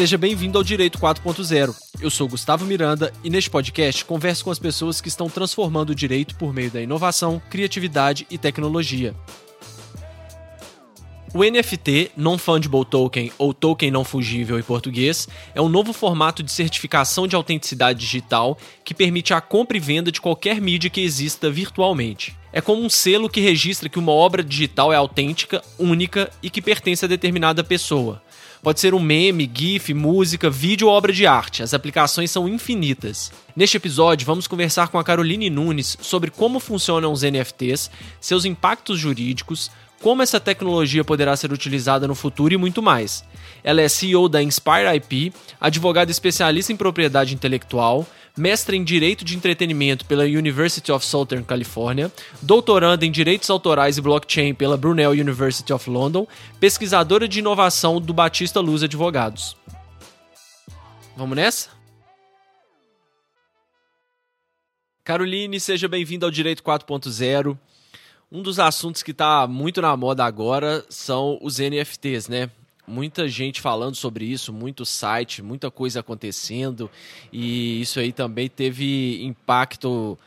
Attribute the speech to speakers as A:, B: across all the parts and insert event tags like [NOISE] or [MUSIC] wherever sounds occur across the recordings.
A: Seja bem-vindo ao Direito 4.0. Eu sou Gustavo Miranda e neste podcast converso com as pessoas que estão transformando o direito por meio da inovação, criatividade e tecnologia. O NFT, Non-Fungible Token, ou Token Não Fungível em português, é um novo formato de certificação de autenticidade digital que permite a compra e venda de qualquer mídia que exista virtualmente. É como um selo que registra que uma obra digital é autêntica, única e que pertence a determinada pessoa. Pode ser um meme, GIF, música, vídeo ou obra de arte. As aplicações são infinitas. Neste episódio, vamos conversar com a Caroline Nunes sobre como funcionam os NFTs, seus impactos jurídicos, como essa tecnologia poderá ser utilizada no futuro e muito mais. Ela é CEO da Inspire IP, advogada especialista em propriedade intelectual, mestre em Direito de Entretenimento pela University of Southern California, doutoranda em Direitos Autorais e Blockchain pela Brunel University of London, pesquisadora de inovação do Batista Luz Advogados. Vamos nessa? Caroline, seja bem-vinda ao Direito 4.0. Um dos assuntos que está muito na moda agora são os NFTs, né? Muita gente falando sobre isso, muito site, muita coisa acontecendo, e isso aí também teve impacto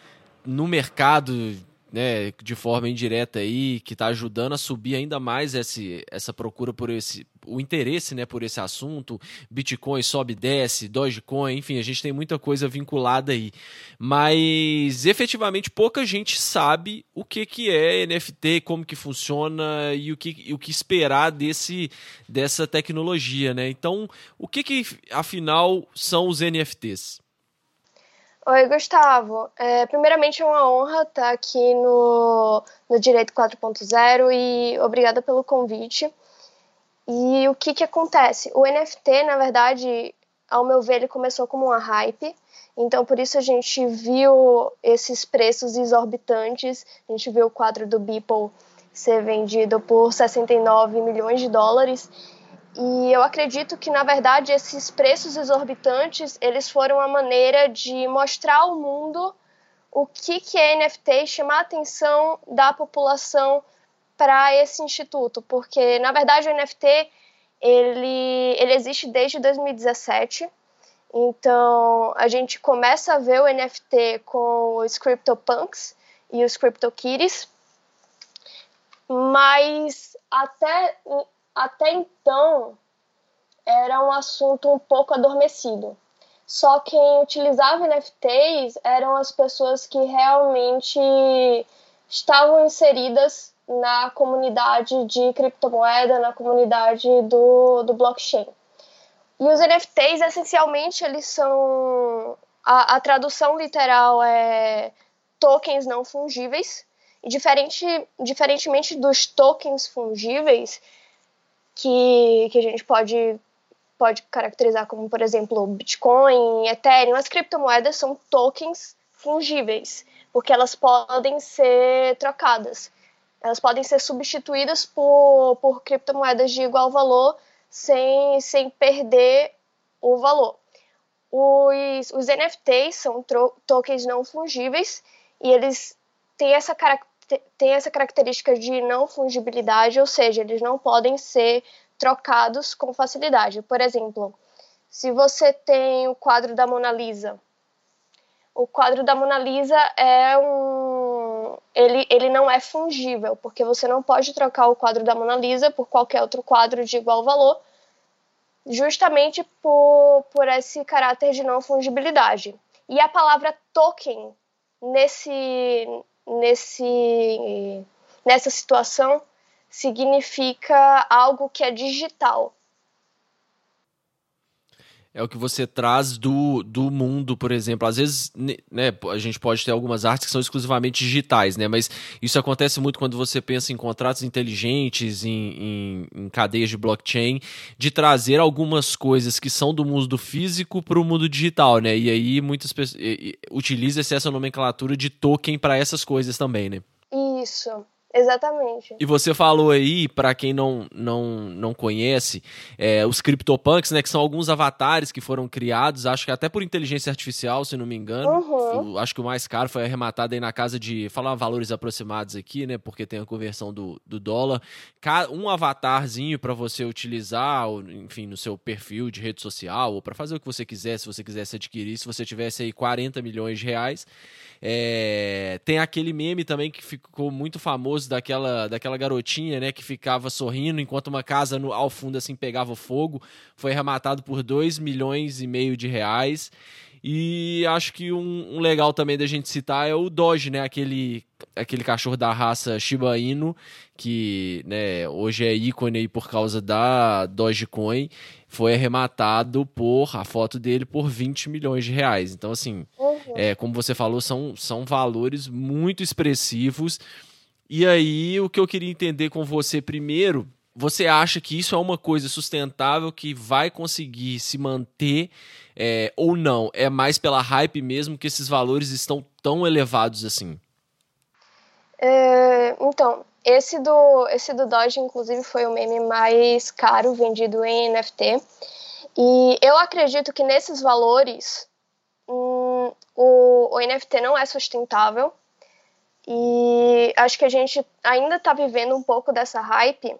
A: no mercado né, de forma indireta aí, que está ajudando a subir ainda mais esse, essa procura por esse, o interesse, né, por esse assunto. Bitcoin sobe, desce, Dogecoin, enfim, a gente tem muita coisa vinculada aí. Mas efetivamente pouca gente sabe o que, que é NFT, como que funciona e o que, e o que esperar desse, dessa tecnologia, né? Então, o que que afinal são os NFTs?
B: Oi, Gustavo. É, primeiramente, é uma honra estar aqui no, no Direito 4.0 e obrigada pelo convite. E o que, que acontece? O NFT, na verdade, ao meu ver, ele começou como uma hype. Então, por isso a gente viu esses preços exorbitantes. A gente viu o quadro do Beeple ser vendido por 69 milhões de dólares. E eu acredito que, na verdade, esses preços exorbitantes, eles foram uma maneira de mostrar ao mundo o que, que é NFT e chamar a atenção da população para esse instituto, porque, na verdade, o NFT, ele, ele existe desde 2017, então a gente começa a ver o NFT com os CryptoPunks e os CryptoKitties, mas até até então era um assunto um pouco adormecido. Só quem utilizava NFTs eram as pessoas que realmente estavam inseridas na comunidade de criptomoeda, na comunidade do, do blockchain. E os NFTs, essencialmente, eles são. A, a tradução literal é tokens não fungíveis. E diferente, diferentemente dos tokens fungíveis, que, que a gente pode, pode caracterizar como, por exemplo, Bitcoin, Ethereum. As criptomoedas são tokens fungíveis, porque elas podem ser trocadas. Elas podem ser substituídas por, por criptomoedas de igual valor sem, sem perder o valor. Os, os NFTs são tokens não fungíveis e eles têm essa característica tem essa característica de não fungibilidade, ou seja, eles não podem ser trocados com facilidade. Por exemplo, se você tem o quadro da Mona Lisa, o quadro da Mona Lisa é um. Ele, ele não é fungível, porque você não pode trocar o quadro da Mona Lisa por qualquer outro quadro de igual valor, justamente por, por esse caráter de não fungibilidade. E a palavra token nesse, nesse, nessa situação significa algo que é digital.
A: É o que você traz do, do mundo, por exemplo. Às vezes, né, a gente pode ter algumas artes que são exclusivamente digitais, né? Mas isso acontece muito quando você pensa em contratos inteligentes, em, em, em cadeias de blockchain, de trazer algumas coisas que são do mundo físico para o mundo digital, né? E aí muitas pessoas utiliza-se essa nomenclatura de token para essas coisas também, né?
B: Isso. Exatamente.
A: E você falou aí, para quem não, não, não conhece, é, os CryptoPunks, né? Que são alguns avatares que foram criados, acho que até por inteligência artificial, se não me engano. Uhum. acho que o mais caro foi arrematado aí na casa de. Falar valores aproximados aqui, né? Porque tem a conversão do, do dólar. Um avatarzinho para você utilizar, enfim, no seu perfil de rede social, ou para fazer o que você quiser, se você quisesse adquirir, se você tivesse aí 40 milhões de reais. É, tem aquele meme também que ficou muito famoso daquela, daquela garotinha, né, que ficava sorrindo enquanto uma casa no, ao fundo assim pegava fogo. Foi arrematado por 2 milhões e meio de reais. E acho que um, um, legal também da gente citar é o Doge, né? Aquele, aquele cachorro da raça Shiba Inu, que né, hoje é ícone aí por causa da Dogecoin, foi arrematado por a foto dele por 20 milhões de reais. Então, assim, uhum. é, como você falou, são, são valores muito expressivos. E aí, o que eu queria entender com você primeiro, você acha que isso é uma coisa sustentável que vai conseguir se manter é, ou não? É mais pela hype mesmo que esses valores estão tão elevados assim?
B: É, então, esse do, esse do Doge, inclusive, foi o meme mais caro vendido em NFT. E eu acredito que nesses valores hum, o, o NFT não é sustentável. E acho que a gente ainda está vivendo um pouco dessa hype,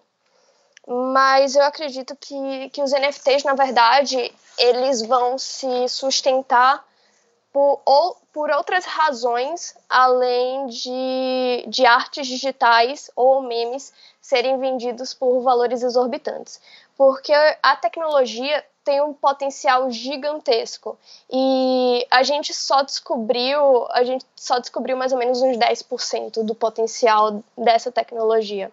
B: mas eu acredito que, que os NFTs, na verdade, eles vão se sustentar por, ou, por outras razões além de, de artes digitais ou memes serem vendidos por valores exorbitantes. Porque a tecnologia tem um potencial gigantesco e a gente só descobriu, a gente só descobriu mais ou menos uns 10% do potencial dessa tecnologia.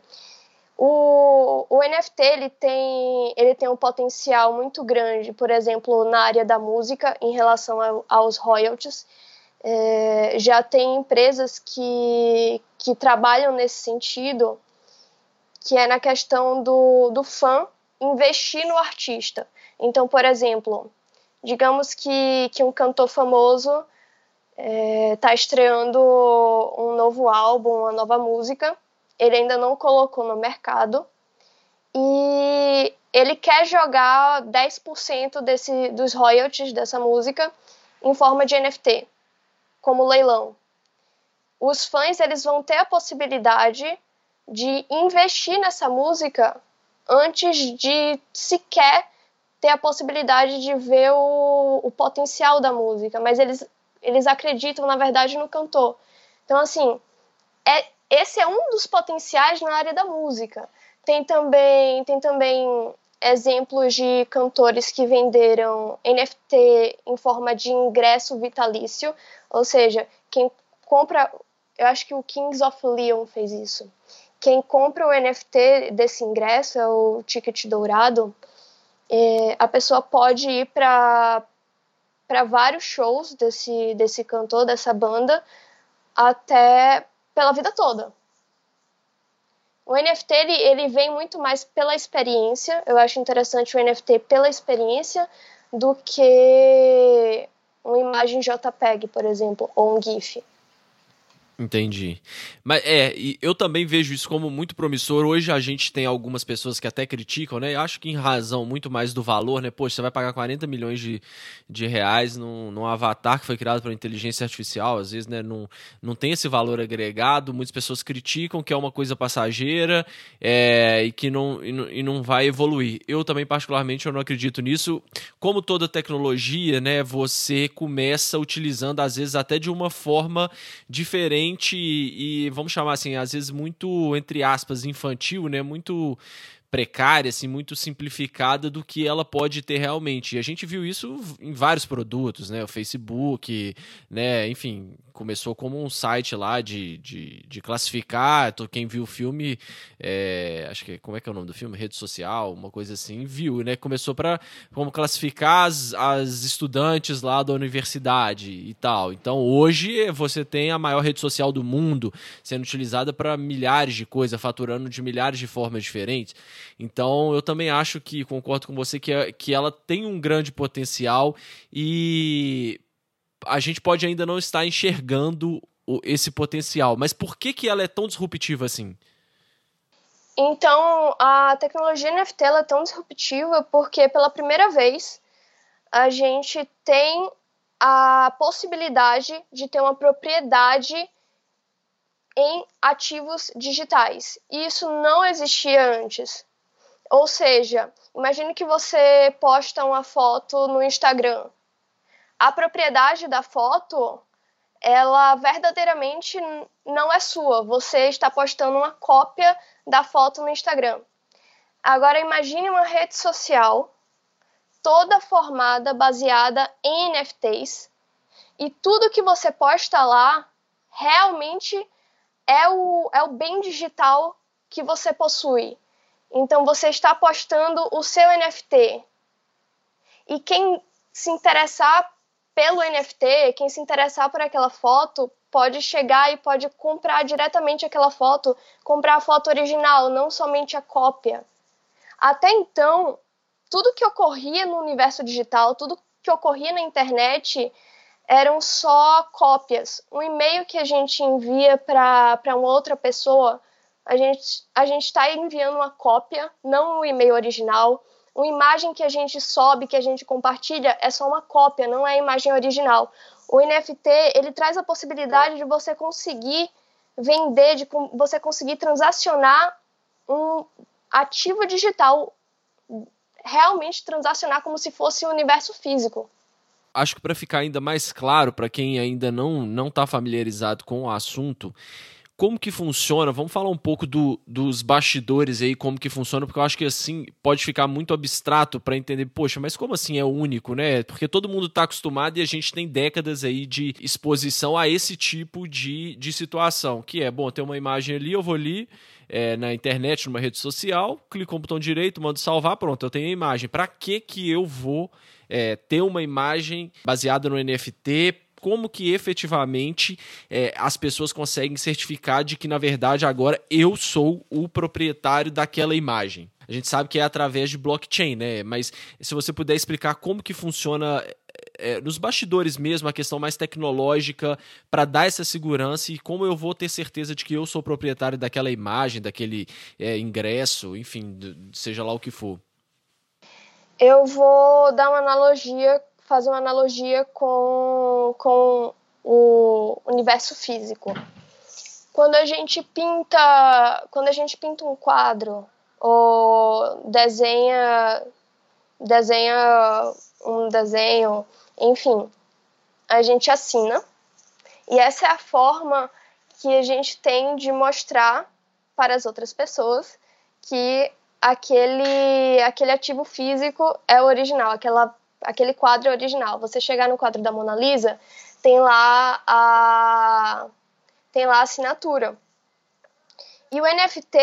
B: O, o NFT ele tem, ele tem um potencial muito grande, por exemplo, na área da música, em relação aos royalties. É, já tem empresas que, que trabalham nesse sentido, que é na questão do, do fã investir no artista. Então, por exemplo, digamos que, que um cantor famoso está é, tá estreando um novo álbum, uma nova música, ele ainda não colocou no mercado e ele quer jogar 10% desse, dos royalties dessa música em forma de NFT, como leilão. Os fãs eles vão ter a possibilidade de investir nessa música antes de sequer ter a possibilidade de ver o, o potencial da música, mas eles, eles acreditam, na verdade, no cantor. Então, assim, é, esse é um dos potenciais na área da música. Tem também, tem também exemplos de cantores que venderam NFT em forma de ingresso vitalício, ou seja, quem compra, eu acho que o Kings of Leon fez isso. Quem compra o NFT desse ingresso, é o ticket dourado, é, a pessoa pode ir para para vários shows desse, desse cantor, dessa banda, até pela vida toda. O NFT ele, ele vem muito mais pela experiência. Eu acho interessante o NFT pela experiência do que uma imagem JPEG, por exemplo, ou um GIF.
A: Entendi. Mas é, eu também vejo isso como muito promissor. Hoje a gente tem algumas pessoas que até criticam, né? Acho que em razão muito mais do valor, né? Poxa, você vai pagar 40 milhões de, de reais num, num avatar que foi criado por inteligência artificial, às vezes, né? Não, não tem esse valor agregado. Muitas pessoas criticam que é uma coisa passageira é, e que não, e não, e não vai evoluir. Eu também, particularmente, eu não acredito nisso. Como toda tecnologia, né? Você começa utilizando, às vezes, até de uma forma diferente e, vamos chamar assim, às vezes muito, entre aspas, infantil, né? Muito precária, assim, muito simplificada do que ela pode ter realmente. E a gente viu isso em vários produtos, né? O Facebook, né? Enfim, começou como um site lá de, de, de classificar. Quem viu o filme, é, acho que como é que é o nome do filme? Rede social, uma coisa assim, viu, né? Começou para como classificar as, as estudantes lá da universidade e tal. Então hoje você tem a maior rede social do mundo sendo utilizada para milhares de coisas, faturando de milhares de formas diferentes. Então eu também acho que concordo com você que, é, que ela tem um grande potencial e a gente pode ainda não estar enxergando esse potencial. Mas por que, que ela é tão disruptiva assim?
B: Então, a tecnologia NFT é tão disruptiva porque, pela primeira vez, a gente tem a possibilidade de ter uma propriedade em ativos digitais. E isso não existia antes. Ou seja, imagine que você posta uma foto no Instagram. A propriedade da foto, ela verdadeiramente não é sua. Você está postando uma cópia da foto no Instagram. Agora imagine uma rede social toda formada baseada em NFTs e tudo que você posta lá realmente é o, é o bem digital que você possui. Então você está postando o seu NFT. E quem se interessar pelo NFT, quem se interessar por aquela foto, pode chegar e pode comprar diretamente aquela foto, comprar a foto original, não somente a cópia. Até então, tudo que ocorria no universo digital, tudo que ocorria na internet, eram só cópias. Um e-mail que a gente envia para uma outra pessoa a gente a está enviando uma cópia, não o e-mail original. Uma imagem que a gente sobe, que a gente compartilha, é só uma cópia, não é a imagem original. O NFT ele traz a possibilidade de você conseguir vender, de você conseguir transacionar um ativo digital, realmente transacionar como se fosse um universo físico.
A: Acho que para ficar ainda mais claro para quem ainda não não está familiarizado com o assunto, como que funciona? Vamos falar um pouco do, dos bastidores aí, como que funciona, porque eu acho que assim pode ficar muito abstrato para entender, poxa, mas como assim é único, né? Porque todo mundo está acostumado e a gente tem décadas aí de exposição a esse tipo de, de situação, que é, bom, tem uma imagem ali, eu vou ali é, na internet, numa rede social, clico no botão direito, mando salvar, pronto, eu tenho a imagem. Para que que eu vou é, ter uma imagem baseada no NFT como que efetivamente é, as pessoas conseguem certificar de que, na verdade, agora eu sou o proprietário daquela imagem. A gente sabe que é através de blockchain, né? Mas se você puder explicar como que funciona é, nos bastidores mesmo, a questão mais tecnológica, para dar essa segurança e como eu vou ter certeza de que eu sou proprietário daquela imagem, daquele é, ingresso, enfim, seja lá o que for.
B: Eu vou dar uma analogia fazer uma analogia com, com o universo físico. Quando a gente pinta, quando a gente pinta um quadro ou desenha desenha um desenho, enfim, a gente assina. E essa é a forma que a gente tem de mostrar para as outras pessoas que aquele aquele ativo físico é o original, aquela aquele quadro original. Você chegar no quadro da Mona Lisa, tem lá a tem lá a assinatura. E o NFT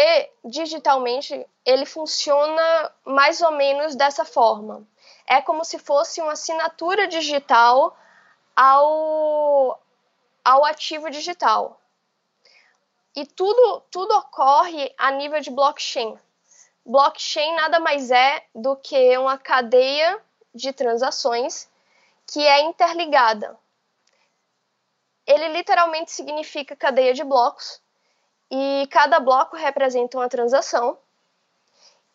B: digitalmente, ele funciona mais ou menos dessa forma. É como se fosse uma assinatura digital ao ao ativo digital. E tudo tudo ocorre a nível de blockchain. Blockchain nada mais é do que uma cadeia de transações que é interligada. Ele literalmente significa cadeia de blocos e cada bloco representa uma transação.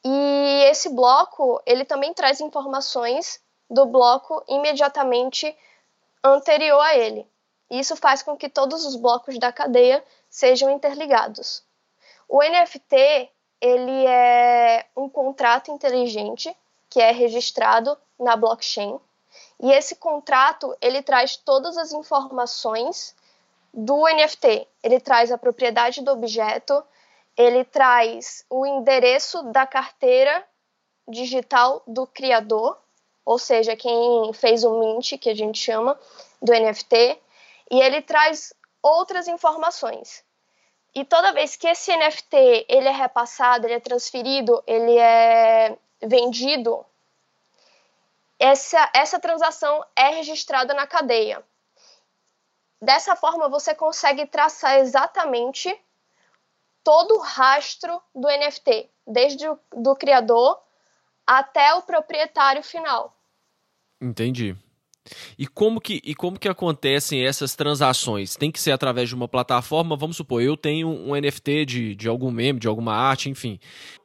B: E esse bloco, ele também traz informações do bloco imediatamente anterior a ele. Isso faz com que todos os blocos da cadeia sejam interligados. O NFT, ele é um contrato inteligente que é registrado na blockchain. E esse contrato, ele traz todas as informações do NFT. Ele traz a propriedade do objeto, ele traz o endereço da carteira digital do criador, ou seja, quem fez o mint, que a gente chama, do NFT, e ele traz outras informações. E toda vez que esse NFT ele é repassado, ele é transferido, ele é vendido essa, essa transação é registrada na cadeia. Dessa forma, você consegue traçar exatamente todo o rastro do NFT, desde o do criador até o proprietário final.
A: Entendi. E como que e como que acontecem essas transações? Tem que ser através de uma plataforma? Vamos supor, eu tenho um NFT de, de algum meme, de alguma arte, enfim.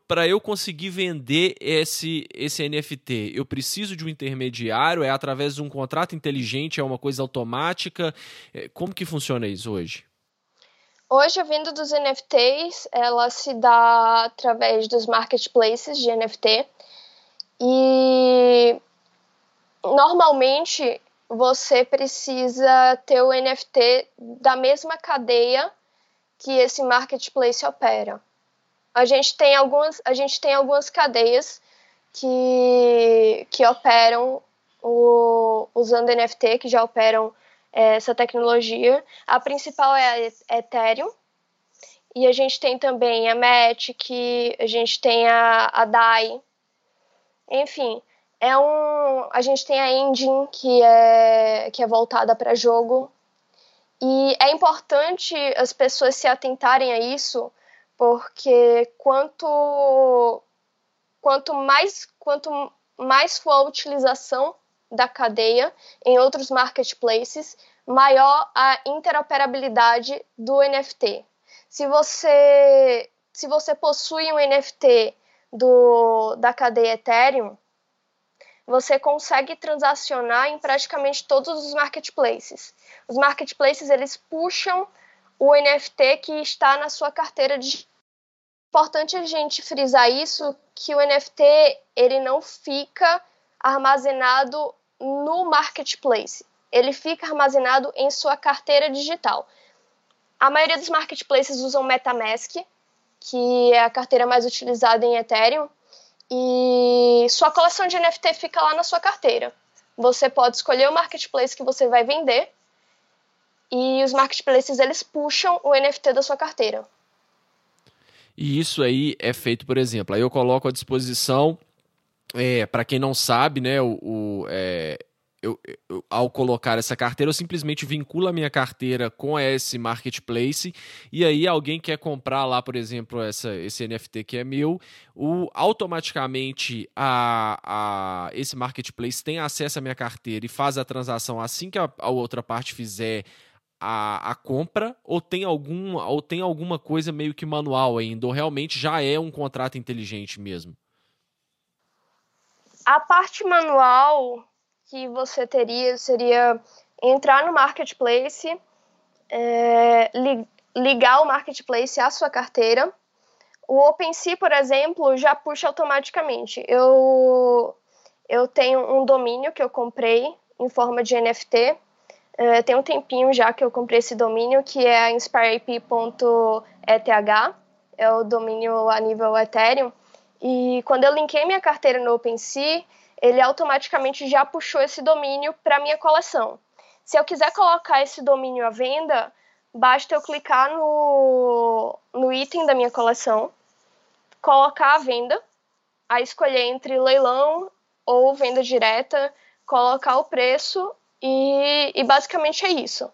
A: Para eu conseguir vender esse, esse NFT, eu preciso de um intermediário? É através de um contrato inteligente? É uma coisa automática? É, como que funciona isso hoje?
B: Hoje a venda dos NFTs ela se dá através dos marketplaces de NFT e normalmente você precisa ter o NFT da mesma cadeia que esse marketplace opera. A gente tem algumas, a gente tem algumas cadeias que, que operam o, usando NFT, que já operam é, essa tecnologia. A principal é a Ethereum, e a gente tem também a Matic, a gente tem a, a DAI. Enfim, é um, a gente tem a engine que é, que é voltada para jogo e é importante as pessoas se atentarem a isso porque quanto quanto mais quanto mais for a utilização da cadeia em outros marketplaces, maior a interoperabilidade do NFT. Se você se você possui um NFT do, da cadeia Ethereum, você consegue transacionar em praticamente todos os marketplaces. Os marketplaces eles puxam o NFT que está na sua carteira de importante a gente frisar isso que o NFT ele não fica armazenado no marketplace. Ele fica armazenado em sua carteira digital. A maioria dos marketplaces usam MetaMask, que é a carteira mais utilizada em Ethereum, e sua coleção de NFT fica lá na sua carteira. Você pode escolher o marketplace que você vai vender e os marketplaces eles puxam o NFT da sua carteira.
A: E isso aí é feito, por exemplo, aí eu coloco à disposição, é, para quem não sabe, né, o, o é, eu, eu, ao colocar essa carteira, eu simplesmente vinculo a minha carteira com esse marketplace e aí alguém quer comprar lá, por exemplo, essa, esse NFT que é meu, o, automaticamente a, a, esse marketplace tem acesso à minha carteira e faz a transação assim que a, a outra parte fizer a, a compra ou tem, algum, ou tem alguma coisa meio que manual ainda, ou realmente já é um contrato inteligente mesmo?
B: A parte manual que você teria seria entrar no marketplace, é, ligar o marketplace à sua carteira. O OpenSea, por exemplo, já puxa automaticamente. Eu, eu tenho um domínio que eu comprei em forma de NFT. É, tem um tempinho já que eu comprei esse domínio, que é inspireip.eth, é o domínio a nível Ethereum. E quando eu linkei minha carteira no OpenSea, ele automaticamente já puxou esse domínio para minha coleção. Se eu quiser colocar esse domínio à venda, basta eu clicar no, no item da minha coleção, colocar a venda, aí escolher entre leilão ou venda direta, colocar o preço e, e basicamente é isso.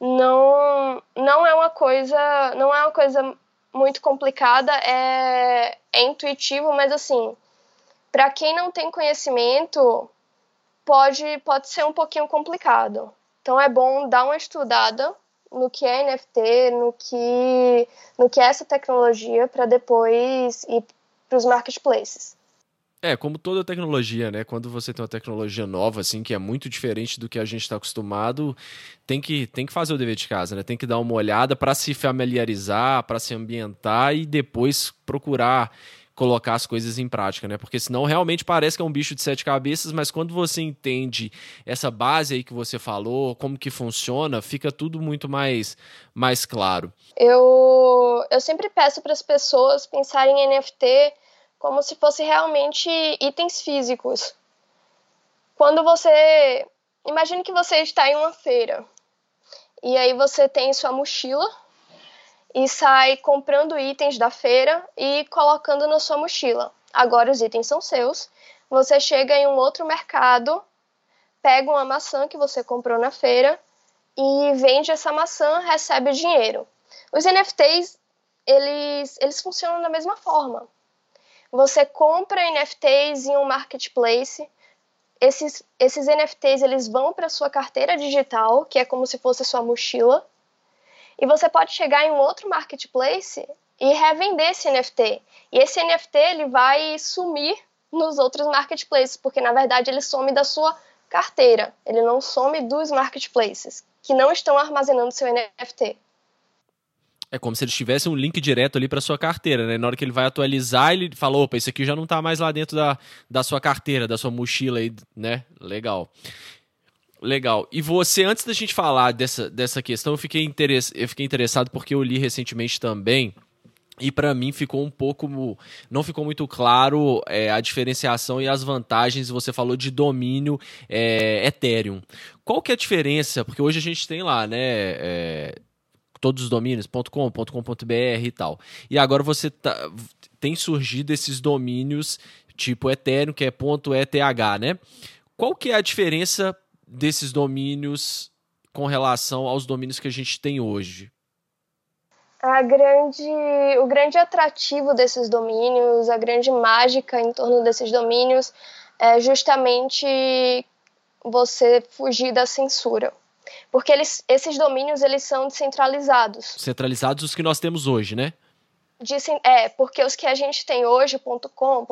B: Não, não é uma coisa, não é uma coisa muito complicada, é, é intuitivo, mas assim, para quem não tem conhecimento, pode, pode ser um pouquinho complicado. Então é bom dar uma estudada no que é NFT, no que, no que é essa tecnologia, para depois ir para os marketplaces.
A: É, como toda tecnologia, né? Quando você tem uma tecnologia nova, assim, que é muito diferente do que a gente está acostumado, tem que, tem que fazer o dever de casa, né? Tem que dar uma olhada para se familiarizar, para se ambientar e depois procurar colocar as coisas em prática, né? Porque senão realmente parece que é um bicho de sete cabeças, mas quando você entende essa base aí que você falou, como que funciona, fica tudo muito mais, mais claro.
B: Eu, eu sempre peço para as pessoas pensarem em NFT como se fosse realmente itens físicos. Quando você. Imagine que você está em uma feira e aí você tem sua mochila e sai comprando itens da feira e colocando na sua mochila. Agora os itens são seus. Você chega em um outro mercado, pega uma maçã que você comprou na feira e vende essa maçã, recebe dinheiro. Os NFTs, eles, eles funcionam da mesma forma. Você compra NFTs em um marketplace esses, esses NFTs eles vão para sua carteira digital, que é como se fosse sua mochila, e você pode chegar em um outro marketplace e revender esse NFT. E esse NFT ele vai sumir nos outros marketplaces, porque na verdade ele some da sua carteira, ele não some dos marketplaces que não estão armazenando seu NFT.
A: É como se eles tivessem um link direto ali para sua carteira, né? Na hora que ele vai atualizar, ele fala: opa, isso aqui já não está mais lá dentro da, da sua carteira, da sua mochila aí, né? Legal. Legal. E você, antes da gente falar dessa, dessa questão, eu fiquei, interess... eu fiquei interessado porque eu li recentemente também. E para mim ficou um pouco. Não ficou muito claro é, a diferenciação e as vantagens. Você falou de domínio é, Ethereum. Qual que é a diferença? Porque hoje a gente tem lá, né? É, todos os domínios, .com, .com.br e tal. E agora você tá, tem surgido esses domínios tipo Ethereum, que é .eth, né? Qual que é a diferença desses domínios com relação aos domínios que a gente tem hoje?
B: A grande, o grande atrativo desses domínios, a grande mágica em torno desses domínios é justamente você fugir da censura porque eles, esses domínios eles são descentralizados.
A: Centralizados os que nós temos hoje, né?
B: De, é, porque os que a gente tem hoje, .com,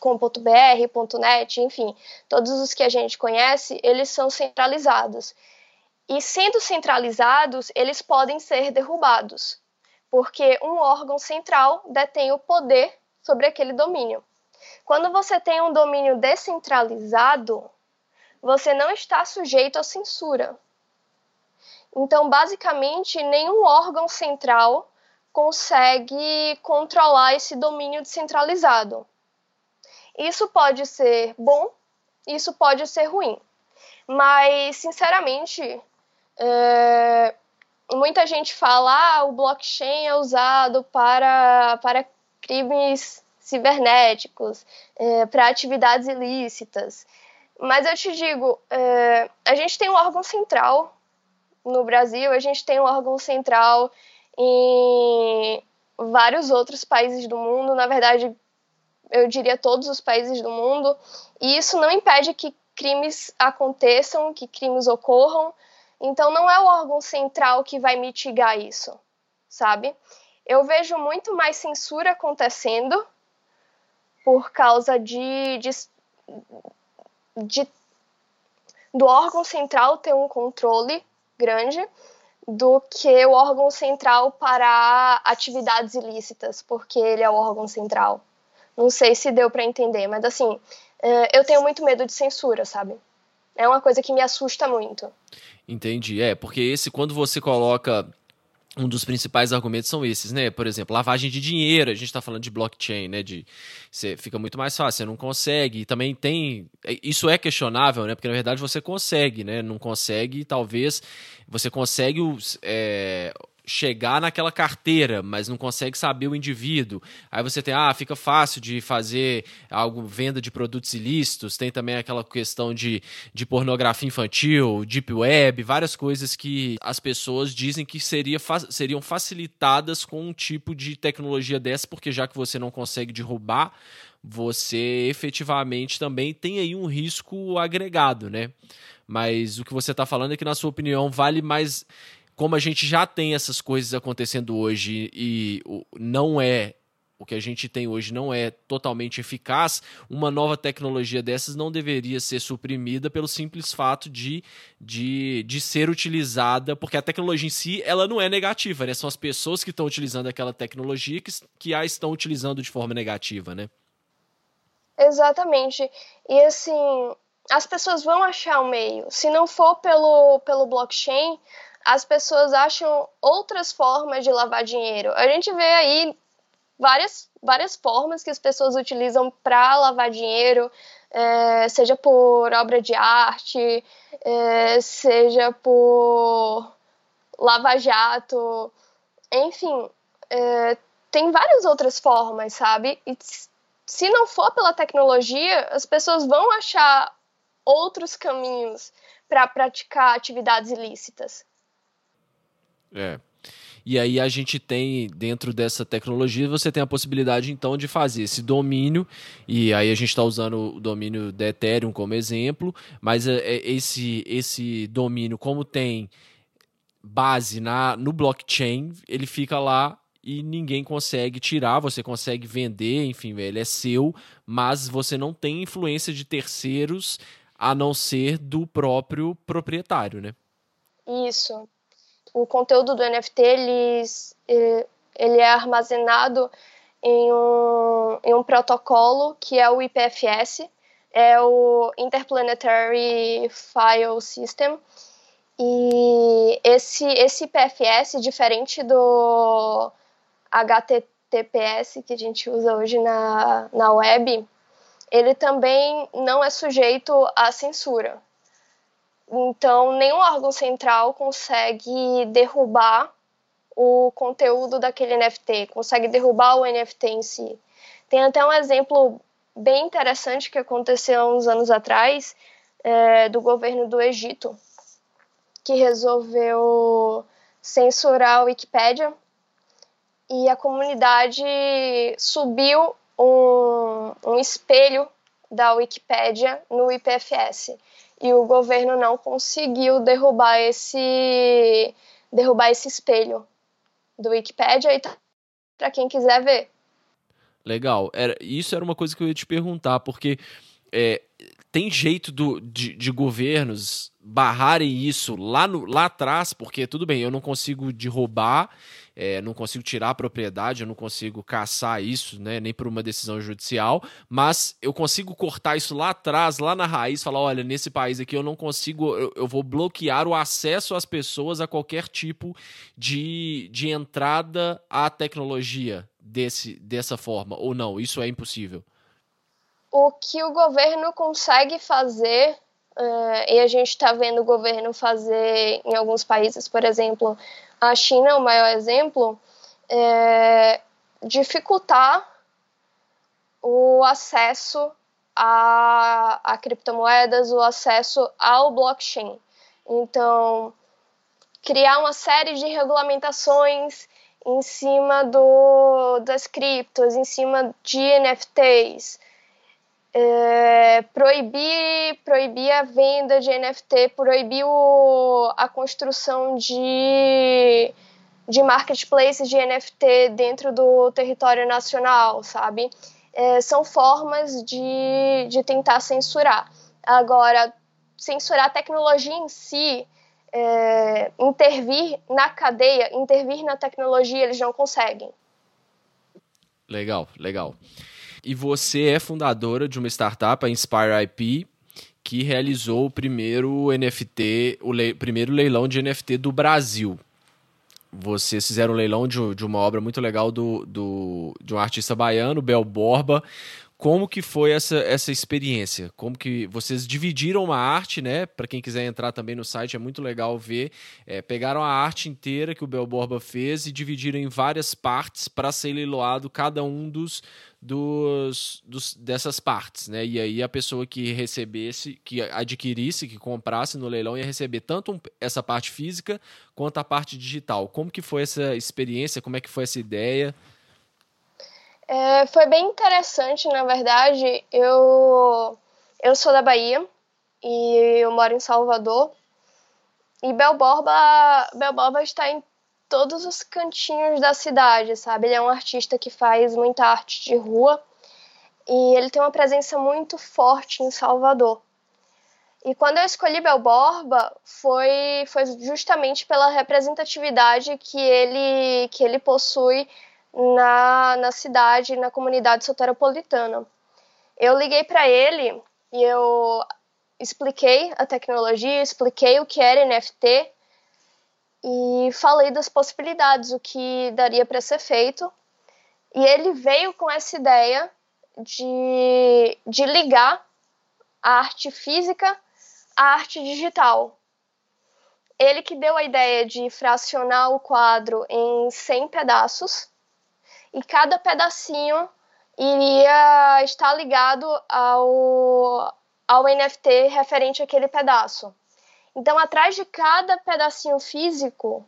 B: .com.br, .net, enfim, todos os que a gente conhece, eles são centralizados. E sendo centralizados, eles podem ser derrubados, porque um órgão central detém o poder sobre aquele domínio. Quando você tem um domínio descentralizado, você não está sujeito à censura. Então, basicamente, nenhum órgão central consegue controlar esse domínio descentralizado. Isso pode ser bom, isso pode ser ruim. Mas, sinceramente, é, muita gente fala ah, o blockchain é usado para, para crimes cibernéticos, é, para atividades ilícitas. Mas eu te digo, é, a gente tem um órgão central no Brasil, a gente tem um órgão central em vários outros países do mundo, na verdade, eu diria todos os países do mundo, e isso não impede que crimes aconteçam, que crimes ocorram. Então, não é o órgão central que vai mitigar isso, sabe? Eu vejo muito mais censura acontecendo por causa de, de de, do órgão central ter um controle grande do que o órgão central para atividades ilícitas, porque ele é o órgão central. Não sei se deu para entender, mas assim, é, eu tenho muito medo de censura, sabe? É uma coisa que me assusta muito.
A: Entendi. É, porque esse, quando você coloca um dos principais argumentos são esses, né? Por exemplo, lavagem de dinheiro, a gente está falando de blockchain, né? De você fica muito mais fácil, você não consegue. E também tem. É, isso é questionável, né? Porque na verdade você consegue, né? Não consegue, talvez você consegue é, chegar naquela carteira, mas não consegue saber o indivíduo. Aí você tem, ah, fica fácil de fazer algo, venda de produtos ilícitos, tem também aquela questão de, de pornografia infantil, deep web, várias coisas que as pessoas dizem que seria, seriam facilitadas com um tipo de tecnologia dessa, porque já que você não consegue derrubar, você efetivamente também tem aí um risco agregado, né? Mas o que você está falando é que, na sua opinião, vale mais como a gente já tem essas coisas acontecendo hoje e não é o que a gente tem hoje não é totalmente eficaz, uma nova tecnologia dessas não deveria ser suprimida pelo simples fato de, de, de ser utilizada, porque a tecnologia em si ela não é negativa, né? São as pessoas que estão utilizando aquela tecnologia que, que a estão utilizando de forma negativa, né?
B: Exatamente. E assim, as pessoas vão achar o meio. Se não for pelo, pelo blockchain, as pessoas acham outras formas de lavar dinheiro. A gente vê aí várias, várias formas que as pessoas utilizam para lavar dinheiro, é, seja por obra de arte, é, seja por lava-jato, enfim, é, tem várias outras formas, sabe? E se não for pela tecnologia, as pessoas vão achar outros caminhos para praticar atividades ilícitas.
A: É. E aí a gente tem, dentro dessa tecnologia, você tem a possibilidade então de fazer esse domínio, e aí a gente está usando o domínio da Ethereum como exemplo, mas é, é, esse, esse domínio, como tem base na, no blockchain, ele fica lá e ninguém consegue tirar, você consegue vender, enfim, ele é seu, mas você não tem influência de terceiros a não ser do próprio proprietário, né?
B: Isso o conteúdo do NFT ele, ele é armazenado em um, em um protocolo que é o IPFS, é o Interplanetary File System. E esse, esse IPFS, diferente do HTTPS que a gente usa hoje na, na web, ele também não é sujeito à censura. Então, nenhum órgão central consegue derrubar o conteúdo daquele NFT, consegue derrubar o NFT em si. Tem até um exemplo bem interessante que aconteceu uns anos atrás é, do governo do Egito, que resolveu censurar a Wikipédia e a comunidade subiu um, um espelho da Wikipédia no IPFS e o governo não conseguiu derrubar esse derrubar esse espelho do Wikipedia e tá para quem quiser ver.
A: Legal. Era, isso era uma coisa que eu ia te perguntar, porque é, tem jeito do, de, de, governos barrarem isso lá, no, lá atrás, porque tudo bem, eu não consigo derrubar, é, não consigo tirar a propriedade, eu não consigo caçar isso, né, nem por uma decisão judicial, mas eu consigo cortar isso lá atrás, lá na raiz, falar: olha, nesse país aqui eu não consigo, eu, eu vou bloquear o acesso às pessoas a qualquer tipo de, de entrada à tecnologia desse, dessa forma, ou não, isso é impossível
B: o que o governo consegue fazer, uh, e a gente está vendo o governo fazer em alguns países, por exemplo, a China é o maior exemplo, é dificultar o acesso a, a criptomoedas, o acesso ao blockchain. Então, criar uma série de regulamentações em cima do, das criptos, em cima de NFTs, é, proibir, proibir a venda de NFT, proibir o, a construção de, de marketplaces de NFT dentro do território nacional, sabe? É, são formas de, de tentar censurar. Agora, censurar a tecnologia em si, é, intervir na cadeia, intervir na tecnologia, eles não conseguem.
A: Legal, legal. E você é fundadora de uma startup, a Inspire IP, que realizou o primeiro NFT, o le primeiro leilão de NFT do Brasil. Vocês fizeram um leilão de, de uma obra muito legal do, do, de um artista baiano, Bel Borba, como que foi essa, essa experiência? Como que vocês dividiram uma arte, né? Para quem quiser entrar também no site, é muito legal ver. É, pegaram a arte inteira que o Bel Borba fez e dividiram em várias partes para ser leiloado cada um dos, dos, dos, dessas partes, né? E aí a pessoa que recebesse, que adquirisse, que comprasse no leilão ia receber tanto essa parte física quanto a parte digital. Como que foi essa experiência? Como é que foi essa ideia?
B: É, foi bem interessante, na verdade. Eu, eu sou da Bahia e eu moro em Salvador. E Belborba, Belborba está em todos os cantinhos da cidade, sabe? Ele é um artista que faz muita arte de rua e ele tem uma presença muito forte em Salvador. E quando eu escolhi Belborba foi, foi justamente pela representatividade que ele, que ele possui na, na cidade, na comunidade soteropolitana. Eu liguei para ele e eu expliquei a tecnologia, expliquei o que era NFT e falei das possibilidades, o que daria para ser feito. E ele veio com essa ideia de, de ligar a arte física à arte digital. Ele que deu a ideia de fracionar o quadro em 100 pedaços e cada pedacinho iria estar ligado ao, ao NFT referente àquele pedaço. Então, atrás de cada pedacinho físico,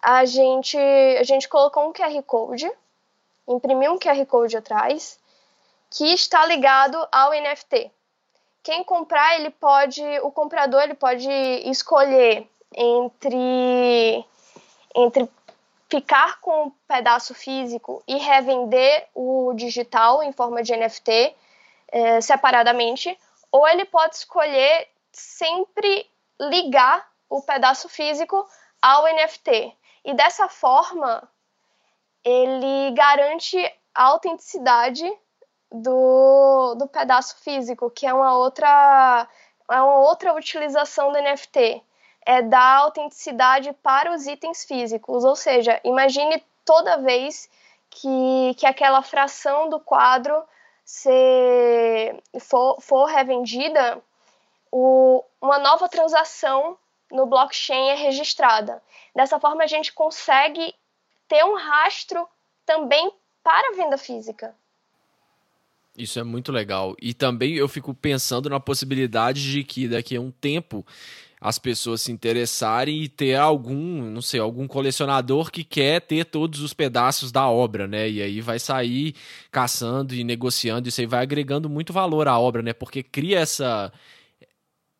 B: a gente, a gente colocou um QR Code, imprimiu um QR Code atrás, que está ligado ao NFT. Quem comprar, ele pode, o comprador ele pode escolher entre, entre ficar com o pedaço físico e revender o digital em forma de NFT é, separadamente, ou ele pode escolher sempre ligar o pedaço físico ao NFT. E dessa forma, ele garante a autenticidade do, do pedaço físico, que é uma outra, é uma outra utilização do NFT. É dar autenticidade para os itens físicos. Ou seja, imagine toda vez que, que aquela fração do quadro se for, for revendida, o, uma nova transação no blockchain é registrada. Dessa forma, a gente consegue ter um rastro também para a venda física.
A: Isso é muito legal. E também eu fico pensando na possibilidade de que daqui a um tempo as pessoas se interessarem e ter algum, não sei, algum colecionador que quer ter todos os pedaços da obra, né? E aí vai sair caçando e negociando, isso aí vai agregando muito valor à obra, né? Porque cria essa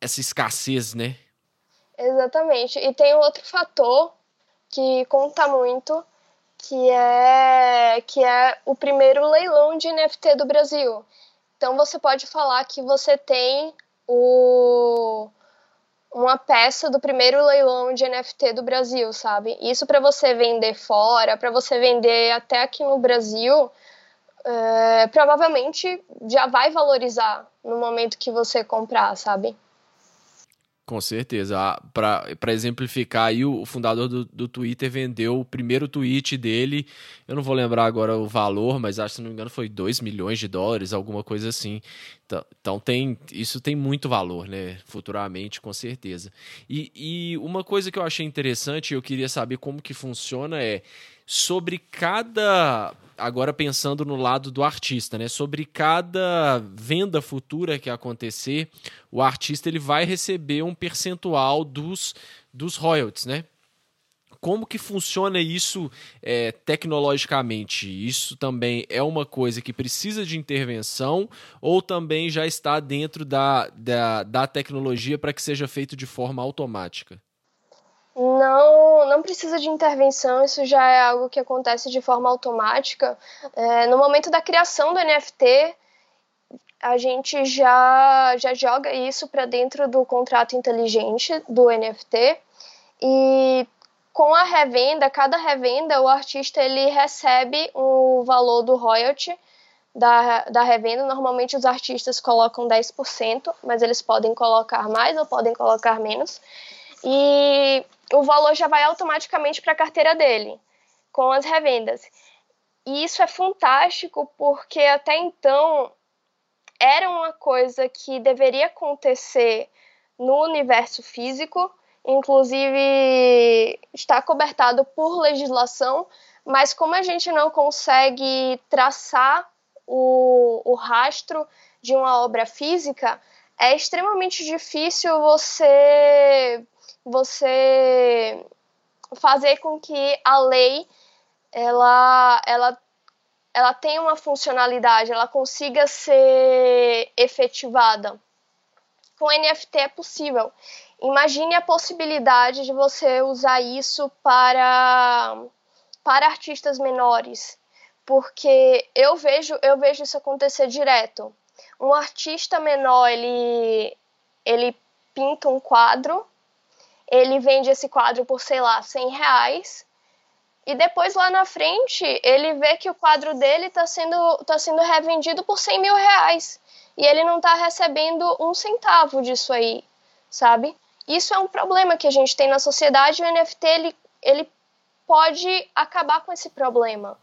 A: essa escassez, né?
B: Exatamente. E tem um outro fator que conta muito, que é que é o primeiro leilão de NFT do Brasil. Então você pode falar que você tem o uma peça do primeiro leilão de NFT do Brasil, sabe? Isso para você vender fora, para você vender até aqui no Brasil, é, provavelmente já vai valorizar no momento que você comprar, sabe?
A: Com certeza. Ah, Para exemplificar aí, o fundador do, do Twitter vendeu o primeiro tweet dele. Eu não vou lembrar agora o valor, mas acho que, se não me engano, foi 2 milhões de dólares, alguma coisa assim. Então, então, tem, isso tem muito valor, né? Futuramente, com certeza. E, e uma coisa que eu achei interessante, eu queria saber como que funciona, é sobre cada agora pensando no lado do artista, né? Sobre cada venda futura que acontecer, o artista ele vai receber um percentual dos, dos royalties, né? Como que funciona isso é, tecnologicamente? Isso também é uma coisa que precisa de intervenção ou também já está dentro da, da, da tecnologia para que seja feito de forma automática?
B: Não, não precisa de intervenção, isso já é algo que acontece de forma automática. É, no momento da criação do NFT, a gente já, já joga isso para dentro do contrato inteligente do NFT e com a revenda, cada revenda, o artista ele recebe o valor do royalty da, da revenda. Normalmente os artistas colocam 10%, mas eles podem colocar mais ou podem colocar menos. E o valor já vai automaticamente para a carteira dele, com as revendas. E isso é fantástico porque até então era uma coisa que deveria acontecer no universo físico, inclusive está cobertado por legislação, mas como a gente não consegue traçar o, o rastro de uma obra física, é extremamente difícil você você fazer com que a lei ela, ela, ela tenha uma funcionalidade, ela consiga ser efetivada. Com NFT é possível. Imagine a possibilidade de você usar isso para, para artistas menores, porque eu vejo, eu vejo isso acontecer direto. Um artista menor, ele, ele pinta um quadro ele vende esse quadro por, sei lá, 100 reais. E depois lá na frente ele vê que o quadro dele está sendo, tá sendo revendido por 100 mil reais. E ele não está recebendo um centavo disso aí, sabe? Isso é um problema que a gente tem na sociedade e o NFT ele, ele pode acabar com esse problema.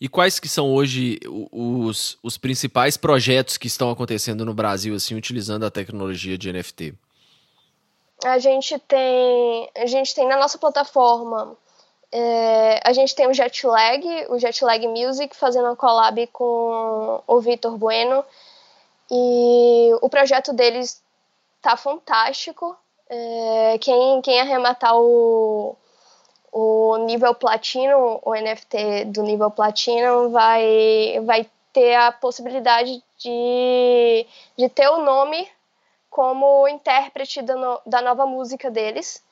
A: E quais que são hoje os, os principais projetos que estão acontecendo no Brasil, assim, utilizando a tecnologia de NFT?
B: A gente tem, a gente tem na nossa plataforma, é, a gente tem o Jetlag, o Jetlag Music, fazendo uma collab com o Vitor Bueno. E o projeto deles tá fantástico. É, quem, quem arrematar o, o nível platino, o NFT do nível platino vai, vai ter a possibilidade de, de ter o nome como intérprete da, no, da nova música deles.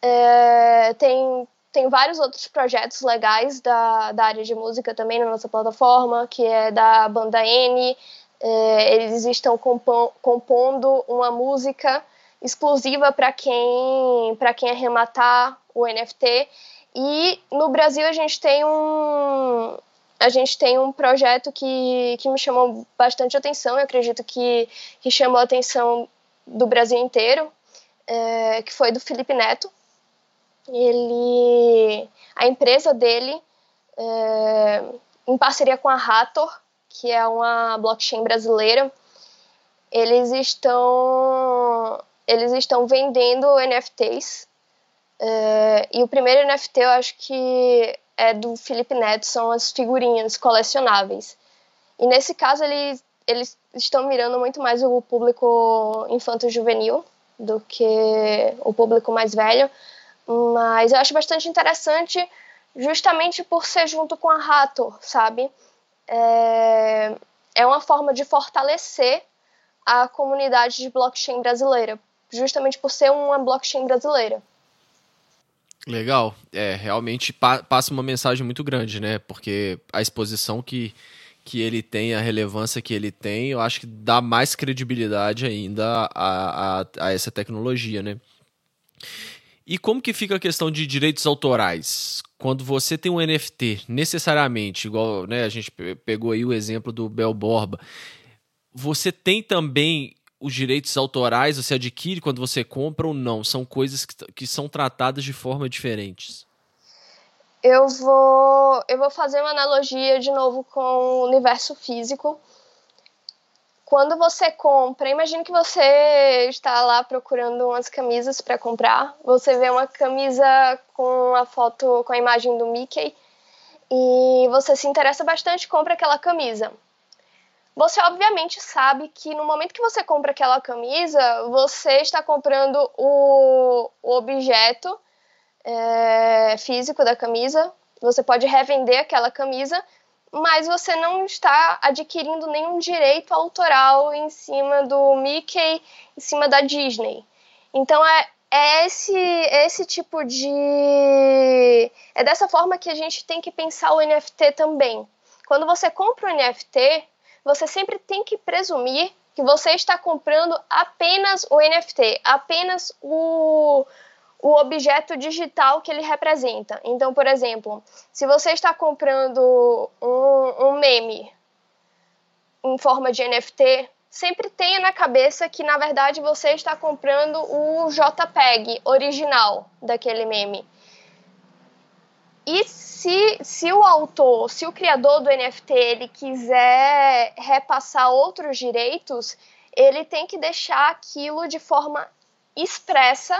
B: É, tem, tem vários outros projetos legais da, da área de música também na nossa plataforma, que é da banda N. É, eles estão compo, compondo uma música exclusiva para quem, quem arrematar o NFT. E no Brasil a gente tem um, a gente tem um projeto que, que me chamou bastante atenção, eu acredito que, que chamou atenção do Brasil inteiro, é, que foi do Felipe Neto. Ele, a empresa dele, é, em parceria com a Rator, que é uma blockchain brasileira, eles estão eles estão vendendo NFTs. É, e o primeiro NFT eu acho que é do Felipe Neto, são as figurinhas colecionáveis. E nesse caso eles estão mirando muito mais o público infanto-juvenil do que o público mais velho. Mas eu acho bastante interessante justamente por ser junto com a Rator, sabe? É, é uma forma de fortalecer a comunidade de blockchain brasileira, justamente por ser uma blockchain brasileira.
A: Legal, é, realmente pa passa uma mensagem muito grande, né? Porque a exposição que, que ele tem, a relevância que ele tem, eu acho que dá mais credibilidade ainda a, a, a essa tecnologia, né? E como que fica a questão de direitos autorais? Quando você tem um NFT, necessariamente, igual né, a gente pegou aí o exemplo do Bel Borba, você tem também os direitos autorais você adquire quando você compra ou não? São coisas que, que são tratadas de forma diferentes.
B: Eu vou, eu vou fazer uma analogia de novo com o universo físico. Quando você compra, imagine que você está lá procurando umas camisas para comprar. Você vê uma camisa com a foto, com a imagem do Mickey e você se interessa bastante, compra aquela camisa você obviamente sabe que no momento que você compra aquela camisa, você está comprando o, o objeto é, físico da camisa. Você pode revender aquela camisa, mas você não está adquirindo nenhum direito autoral em cima do Mickey, em cima da Disney. Então é, é esse, esse tipo de. É dessa forma que a gente tem que pensar o NFT também. Quando você compra o NFT, você sempre tem que presumir que você está comprando apenas o NFT, apenas o, o objeto digital que ele representa. Então, por exemplo, se você está comprando um, um meme em forma de NFT, sempre tenha na cabeça que na verdade você está comprando o JPEG original daquele meme. E se, se o autor, se o criador do NFT, ele quiser repassar outros direitos, ele tem que deixar aquilo de forma expressa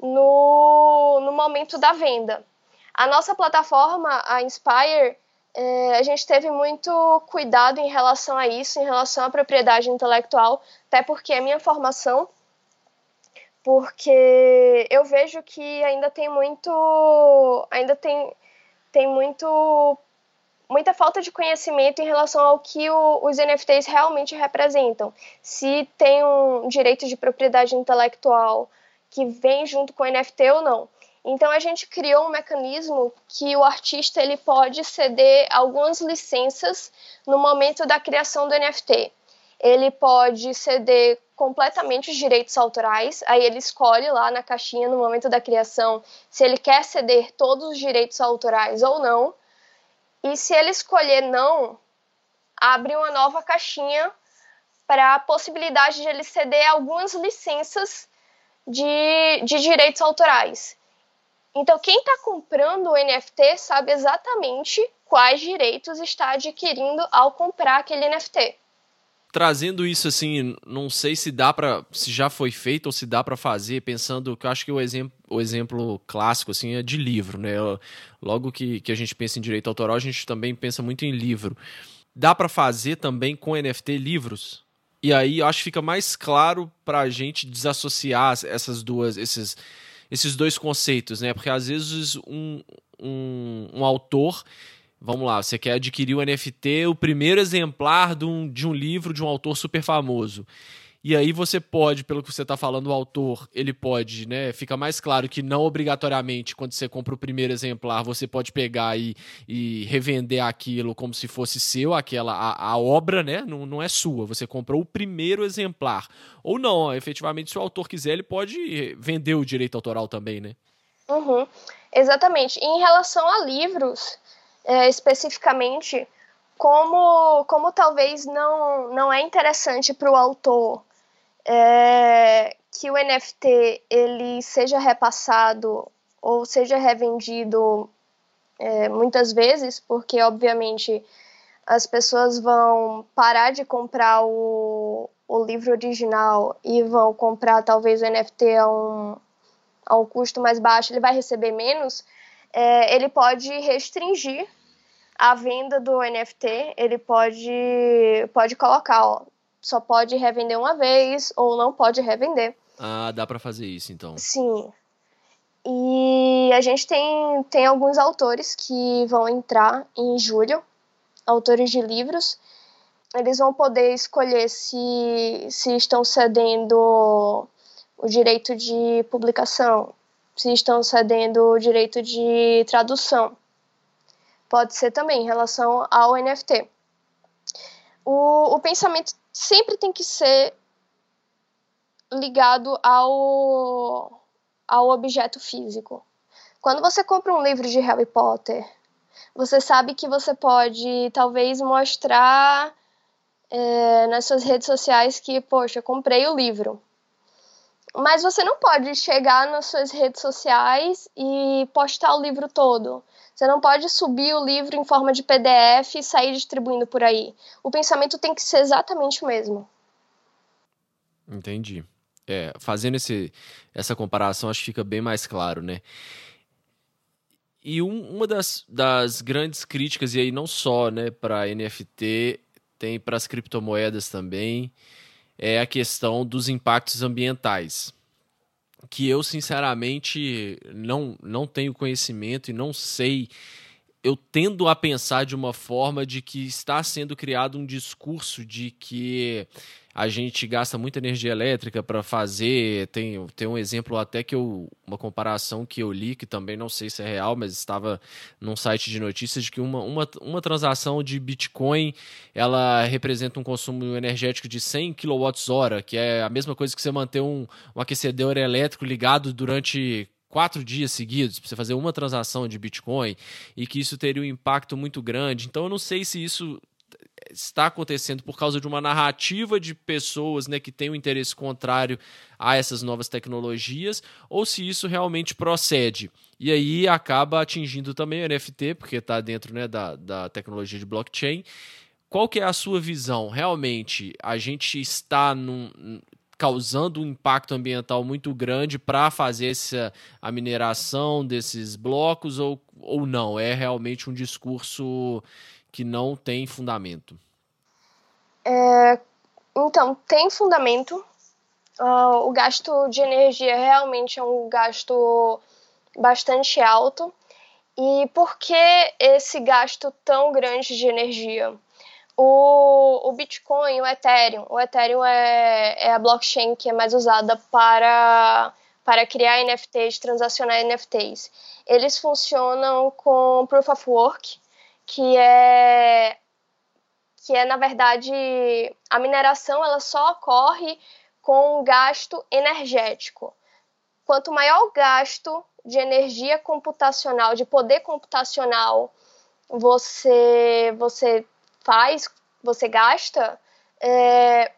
B: no, no momento da venda. A nossa plataforma, a Inspire, é, a gente teve muito cuidado em relação a isso, em relação à propriedade intelectual, até porque a minha formação porque eu vejo que ainda tem muito ainda tem, tem muito muita falta de conhecimento em relação ao que o, os NFTs realmente representam. Se tem um direito de propriedade intelectual que vem junto com o NFT ou não. Então a gente criou um mecanismo que o artista ele pode ceder algumas licenças no momento da criação do NFT. Ele pode ceder completamente os direitos autorais. Aí ele escolhe lá na caixinha no momento da criação se ele quer ceder todos os direitos autorais ou não. E se ele escolher não, abre uma nova caixinha para a possibilidade de ele ceder algumas licenças de, de direitos autorais. Então, quem está comprando o NFT sabe exatamente quais direitos está adquirindo ao comprar aquele NFT
A: trazendo isso assim, não sei se dá para se já foi feito ou se dá para fazer, pensando que eu acho que o exemplo, o exemplo clássico assim é de livro, né? Logo que, que a gente pensa em direito autoral, a gente também pensa muito em livro. Dá para fazer também com NFT livros? E aí acho que fica mais claro para a gente desassociar essas duas, esses esses dois conceitos, né? Porque às vezes um, um, um autor Vamos lá, você quer adquirir o NFT, o primeiro exemplar de um, de um livro de um autor super famoso. E aí você pode, pelo que você está falando, o autor, ele pode, né? Fica mais claro que não obrigatoriamente, quando você compra o primeiro exemplar, você pode pegar e, e revender aquilo como se fosse seu, aquela a, a obra, né? Não, não é sua. Você comprou o primeiro exemplar. Ou não, efetivamente, se o autor quiser, ele pode vender o direito autoral também, né?
B: Uhum, exatamente. Em relação a livros, é, especificamente, como, como talvez não, não é interessante para o autor é, que o NFT ele seja repassado ou seja revendido é, muitas vezes, porque obviamente as pessoas vão parar de comprar o, o livro original e vão comprar talvez o NFT a um, a um custo mais baixo, ele vai receber menos, é, ele pode restringir a venda do NFT, ele pode, pode colocar, ó, só pode revender uma vez ou não pode revender.
A: Ah, dá para fazer isso então.
B: Sim. E a gente tem, tem alguns autores que vão entrar em julho, autores de livros. Eles vão poder escolher se, se estão cedendo o direito de publicação, se estão cedendo o direito de tradução. Pode ser também em relação ao NFT. O, o pensamento sempre tem que ser ligado ao, ao objeto físico. Quando você compra um livro de Harry Potter, você sabe que você pode talvez mostrar é, nas suas redes sociais que, poxa, comprei o livro. Mas você não pode chegar nas suas redes sociais e postar o livro todo. Você não pode subir o livro em forma de PDF e sair distribuindo por aí. O pensamento tem que ser exatamente o mesmo.
A: Entendi. É, fazendo esse, essa comparação, acho que fica bem mais claro, né? E um, uma das, das grandes críticas, e aí não só né, para NFT, tem para as criptomoedas também, é a questão dos impactos ambientais que eu sinceramente não, não tenho conhecimento e não sei. Eu tendo a pensar de uma forma de que está sendo criado um discurso de que a gente gasta muita energia elétrica para fazer. Tem, tem um exemplo até que eu. Uma comparação que eu li, que também não sei se é real, mas estava num site de notícias de que uma, uma, uma transação de Bitcoin ela representa um consumo energético de 100 kWh, que é a mesma coisa que você manter um, um aquecedor elétrico ligado durante quatro dias seguidos para você fazer uma transação de Bitcoin e que isso teria um impacto muito grande. Então eu não sei se isso está acontecendo por causa de uma narrativa de pessoas né, que têm um interesse contrário a essas novas tecnologias, ou se isso realmente procede. E aí acaba atingindo também o NFT, porque está dentro né, da, da tecnologia de blockchain. Qual que é a sua visão? Realmente, a gente está num, causando um impacto ambiental muito grande para fazer essa, a mineração desses blocos ou, ou não? É realmente um discurso que não tem fundamento?
B: É, então, tem fundamento. Uh, o gasto de energia realmente é um gasto bastante alto. E por que esse gasto tão grande de energia? O, o Bitcoin, o Ethereum, o Ethereum é, é a blockchain que é mais usada para, para criar NFTs, transacionar NFTs. Eles funcionam com Proof of Work, que é que é na verdade a mineração ela só ocorre com gasto energético. Quanto maior o gasto de energia computacional, de poder computacional você você faz, você gasta, é,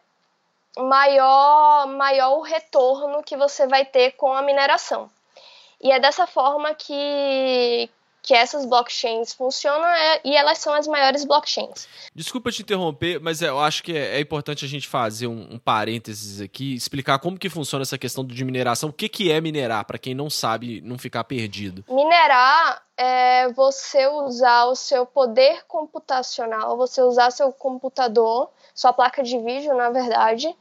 B: maior maior o retorno que você vai ter com a mineração. E é dessa forma que, que essas blockchains funcionam é, e elas são as maiores blockchains.
A: Desculpa te interromper, mas eu acho que é, é importante a gente fazer um, um, parênteses aqui, explicar como que funciona essa questão de mineração. O que, que é minerar, para quem não sabe, não ficar perdido?
B: Minerar é você usar o seu poder computacional, você usar seu computador, sua placa de vídeo, na verdade,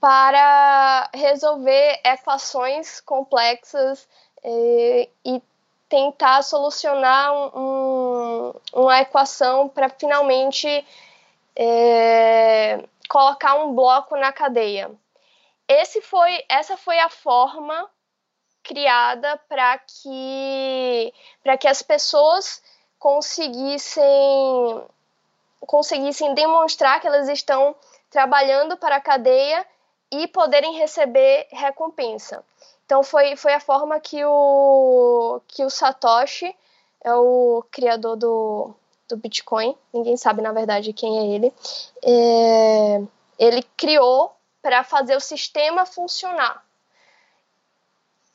B: para resolver equações complexas eh, e tentar solucionar um, uma equação para finalmente é, colocar um bloco na cadeia. Esse foi, essa foi a forma criada para que, que as pessoas conseguissem, conseguissem demonstrar que elas estão trabalhando para a cadeia e poderem receber recompensa. Então foi, foi a forma que o, que o Satoshi, é o criador do, do Bitcoin, ninguém sabe na verdade quem é ele, é, ele criou para fazer o sistema funcionar.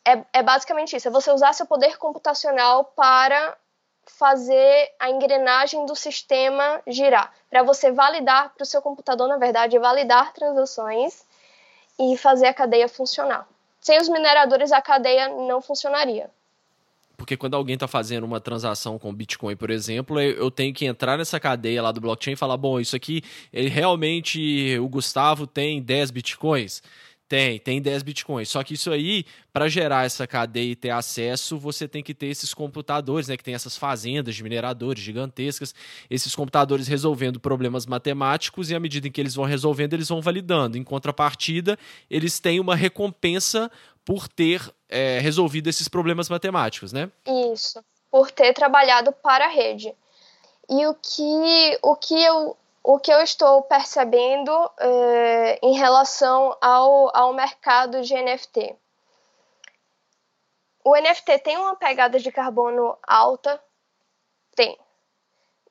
B: É, é basicamente isso, é você usar seu poder computacional para fazer a engrenagem do sistema girar, para você validar para o seu computador, na verdade, validar transações e fazer a cadeia funcionar. Sem os mineradores, a cadeia não funcionaria.
A: Porque quando alguém está fazendo uma transação com Bitcoin, por exemplo, eu tenho que entrar nessa cadeia lá do blockchain e falar: bom, isso aqui, ele realmente, o Gustavo tem 10 Bitcoins. Tem, tem 10 bitcoins. Só que isso aí, para gerar essa cadeia e ter acesso, você tem que ter esses computadores, né? Que tem essas fazendas de mineradores gigantescas, esses computadores resolvendo problemas matemáticos e à medida em que eles vão resolvendo, eles vão validando. Em contrapartida, eles têm uma recompensa por ter é, resolvido esses problemas matemáticos, né?
B: Isso, por ter trabalhado para a rede. E o que, o que eu o que eu estou percebendo é, em relação ao, ao mercado de NFT. O NFT tem uma pegada de carbono alta? Tem.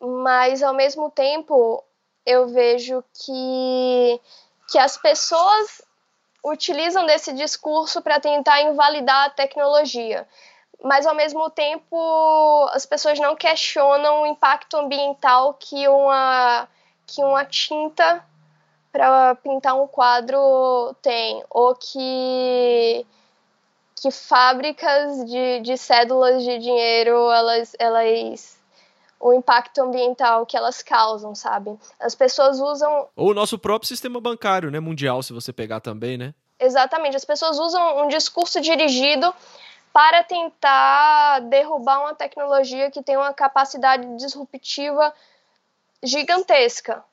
B: Mas, ao mesmo tempo, eu vejo que, que as pessoas utilizam desse discurso para tentar invalidar a tecnologia. Mas, ao mesmo tempo, as pessoas não questionam o impacto ambiental que uma que uma tinta para pintar um quadro tem, ou que que fábricas de, de cédulas de dinheiro elas elas o impacto ambiental que elas causam, sabe? As pessoas usam
A: ou o nosso próprio sistema bancário, né, mundial, se você pegar também, né?
B: Exatamente, as pessoas usam um discurso dirigido para tentar derrubar uma tecnologia que tem uma capacidade disruptiva gigantesca.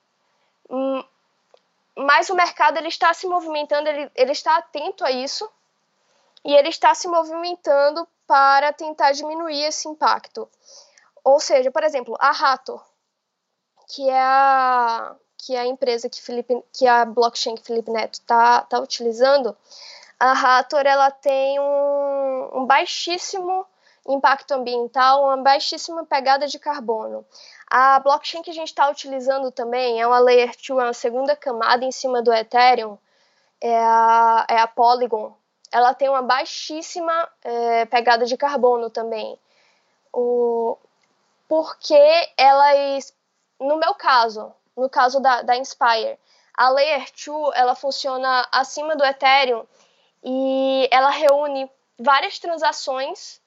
B: Hum, mas o mercado ele está se movimentando, ele, ele está atento a isso e ele está se movimentando para tentar diminuir esse impacto. Ou seja, por exemplo, a Rato, que é a, que é a empresa que, Felipe, que a blockchain que Felipe Neto está tá utilizando, a Rator ela tem um, um baixíssimo impacto ambiental, uma baixíssima pegada de carbono. A blockchain que a gente está utilizando também é uma Layer 2, é uma segunda camada em cima do Ethereum, é a, é a Polygon. Ela tem uma baixíssima é, pegada de carbono também. O, porque elas, no meu caso, no caso da, da Inspire, a Layer 2 ela funciona acima do Ethereum e ela reúne várias transações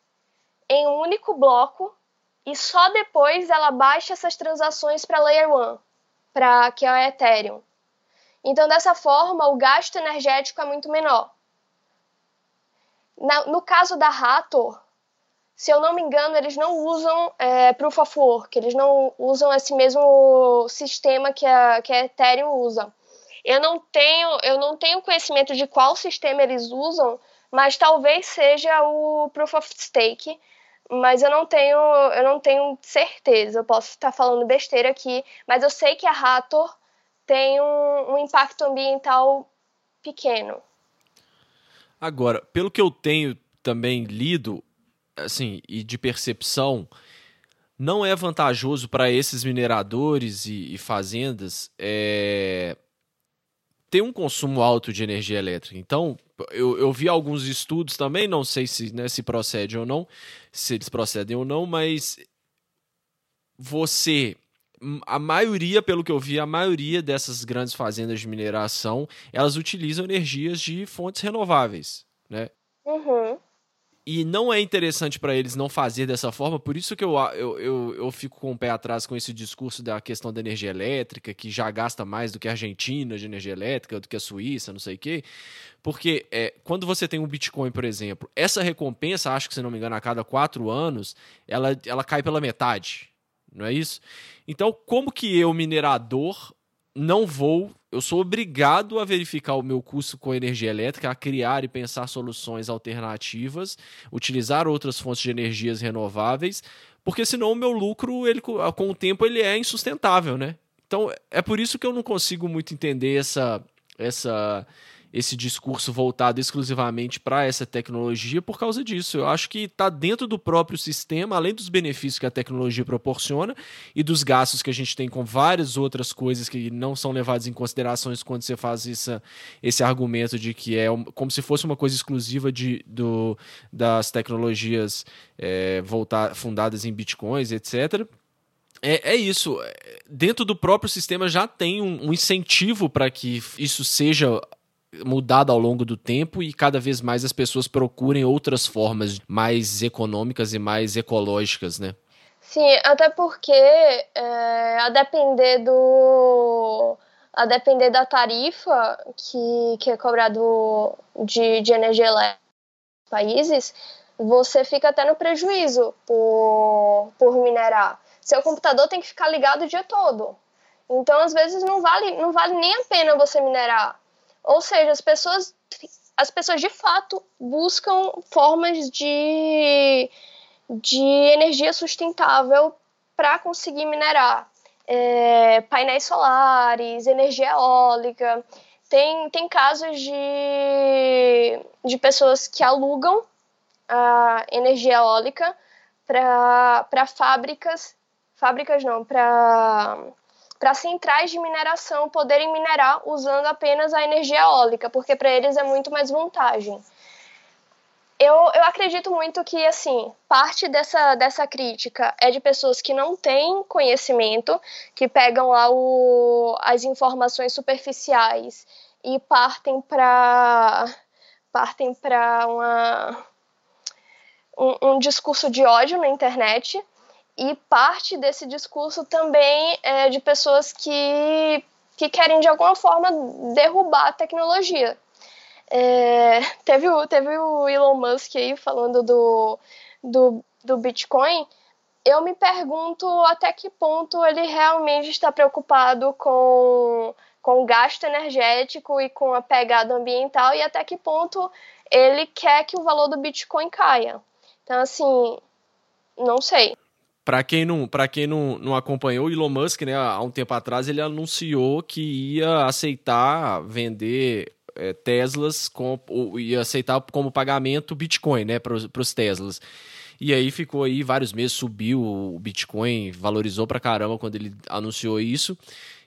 B: em um único bloco e só depois ela baixa essas transações para Layer 1, para que é a Ethereum. Então, dessa forma, o gasto energético é muito menor. Na, no caso da Rator, se eu não me engano, eles não usam é, Proof of Work, eles não usam esse mesmo sistema que a, que a Ethereum usa. Eu não tenho, eu não tenho conhecimento de qual sistema eles usam, mas talvez seja o Proof of Stake, mas eu não tenho, eu não tenho certeza. Eu posso estar falando besteira aqui, mas eu sei que a Rator tem um, um impacto ambiental pequeno.
A: Agora, pelo que eu tenho também lido, assim, e de percepção, não é vantajoso para esses mineradores e, e fazendas é, ter um consumo alto de energia elétrica. Então, eu, eu vi alguns estudos também, não sei se, né, se procede ou não, se eles procedem ou não, mas você a maioria, pelo que eu vi, a maioria dessas grandes fazendas de mineração, elas utilizam energias de fontes renováveis, né?
B: Uhum.
A: E não é interessante para eles não fazer dessa forma, por isso que eu, eu, eu, eu, fico com o pé atrás com esse discurso da questão da energia elétrica, que já gasta mais do que a Argentina de energia elétrica, do que a Suíça, não sei o quê. Porque é, quando você tem um Bitcoin, por exemplo, essa recompensa, acho que se não me engano, a cada quatro anos, ela, ela cai pela metade. Não é isso? Então, como que eu, minerador, não vou, eu sou obrigado a verificar o meu custo com energia elétrica, a criar e pensar soluções alternativas, utilizar outras fontes de energias renováveis, porque senão o meu lucro, ele, com o tempo, ele é insustentável, né? Então, é por isso que eu não consigo muito entender essa, essa esse discurso voltado exclusivamente para essa tecnologia por causa disso. Eu acho que está dentro do próprio sistema, além dos benefícios que a tecnologia proporciona e dos gastos que a gente tem com várias outras coisas que não são levadas em considerações quando você faz essa, esse argumento de que é como se fosse uma coisa exclusiva de, do, das tecnologias é, voltar, fundadas em bitcoins, etc. É, é, isso. Dentro do próprio sistema já tem um, um incentivo para que isso seja mudado ao longo do tempo e cada vez mais as pessoas procurem outras formas mais econômicas e mais ecológicas, né?
B: Sim, até porque é, a depender do a depender da tarifa que, que é cobrado de, de energia elétrica nos países, você fica até no prejuízo por, por minerar. Seu computador tem que ficar ligado o dia todo. Então, às vezes, não vale, não vale nem a pena você minerar. Ou seja, as pessoas, as pessoas de fato buscam formas de, de energia sustentável para conseguir minerar. É, painéis solares, energia eólica. Tem, tem casos de, de pessoas que alugam a energia eólica para fábricas, fábricas não, para para centrais de mineração poderem minerar usando apenas a energia eólica, porque para eles é muito mais vantagem. Eu, eu acredito muito que, assim, parte dessa, dessa crítica é de pessoas que não têm conhecimento, que pegam lá o, as informações superficiais e partem para partem para uma um, um discurso de ódio na internet e parte desse discurso também é de pessoas que, que querem de alguma forma derrubar a tecnologia. É, teve, o, teve o Elon Musk aí falando do, do, do Bitcoin. Eu me pergunto até que ponto ele realmente está preocupado com, com o gasto energético e com a pegada ambiental e até que ponto ele quer que o valor do Bitcoin caia. Então, assim, não sei.
A: Para quem, não, quem não, não acompanhou, o Elon Musk, né, há um tempo atrás, ele anunciou que ia aceitar vender é, Teslas, com, ia aceitar como pagamento Bitcoin né, para os Teslas. E aí ficou aí vários meses, subiu o Bitcoin, valorizou para caramba quando ele anunciou isso.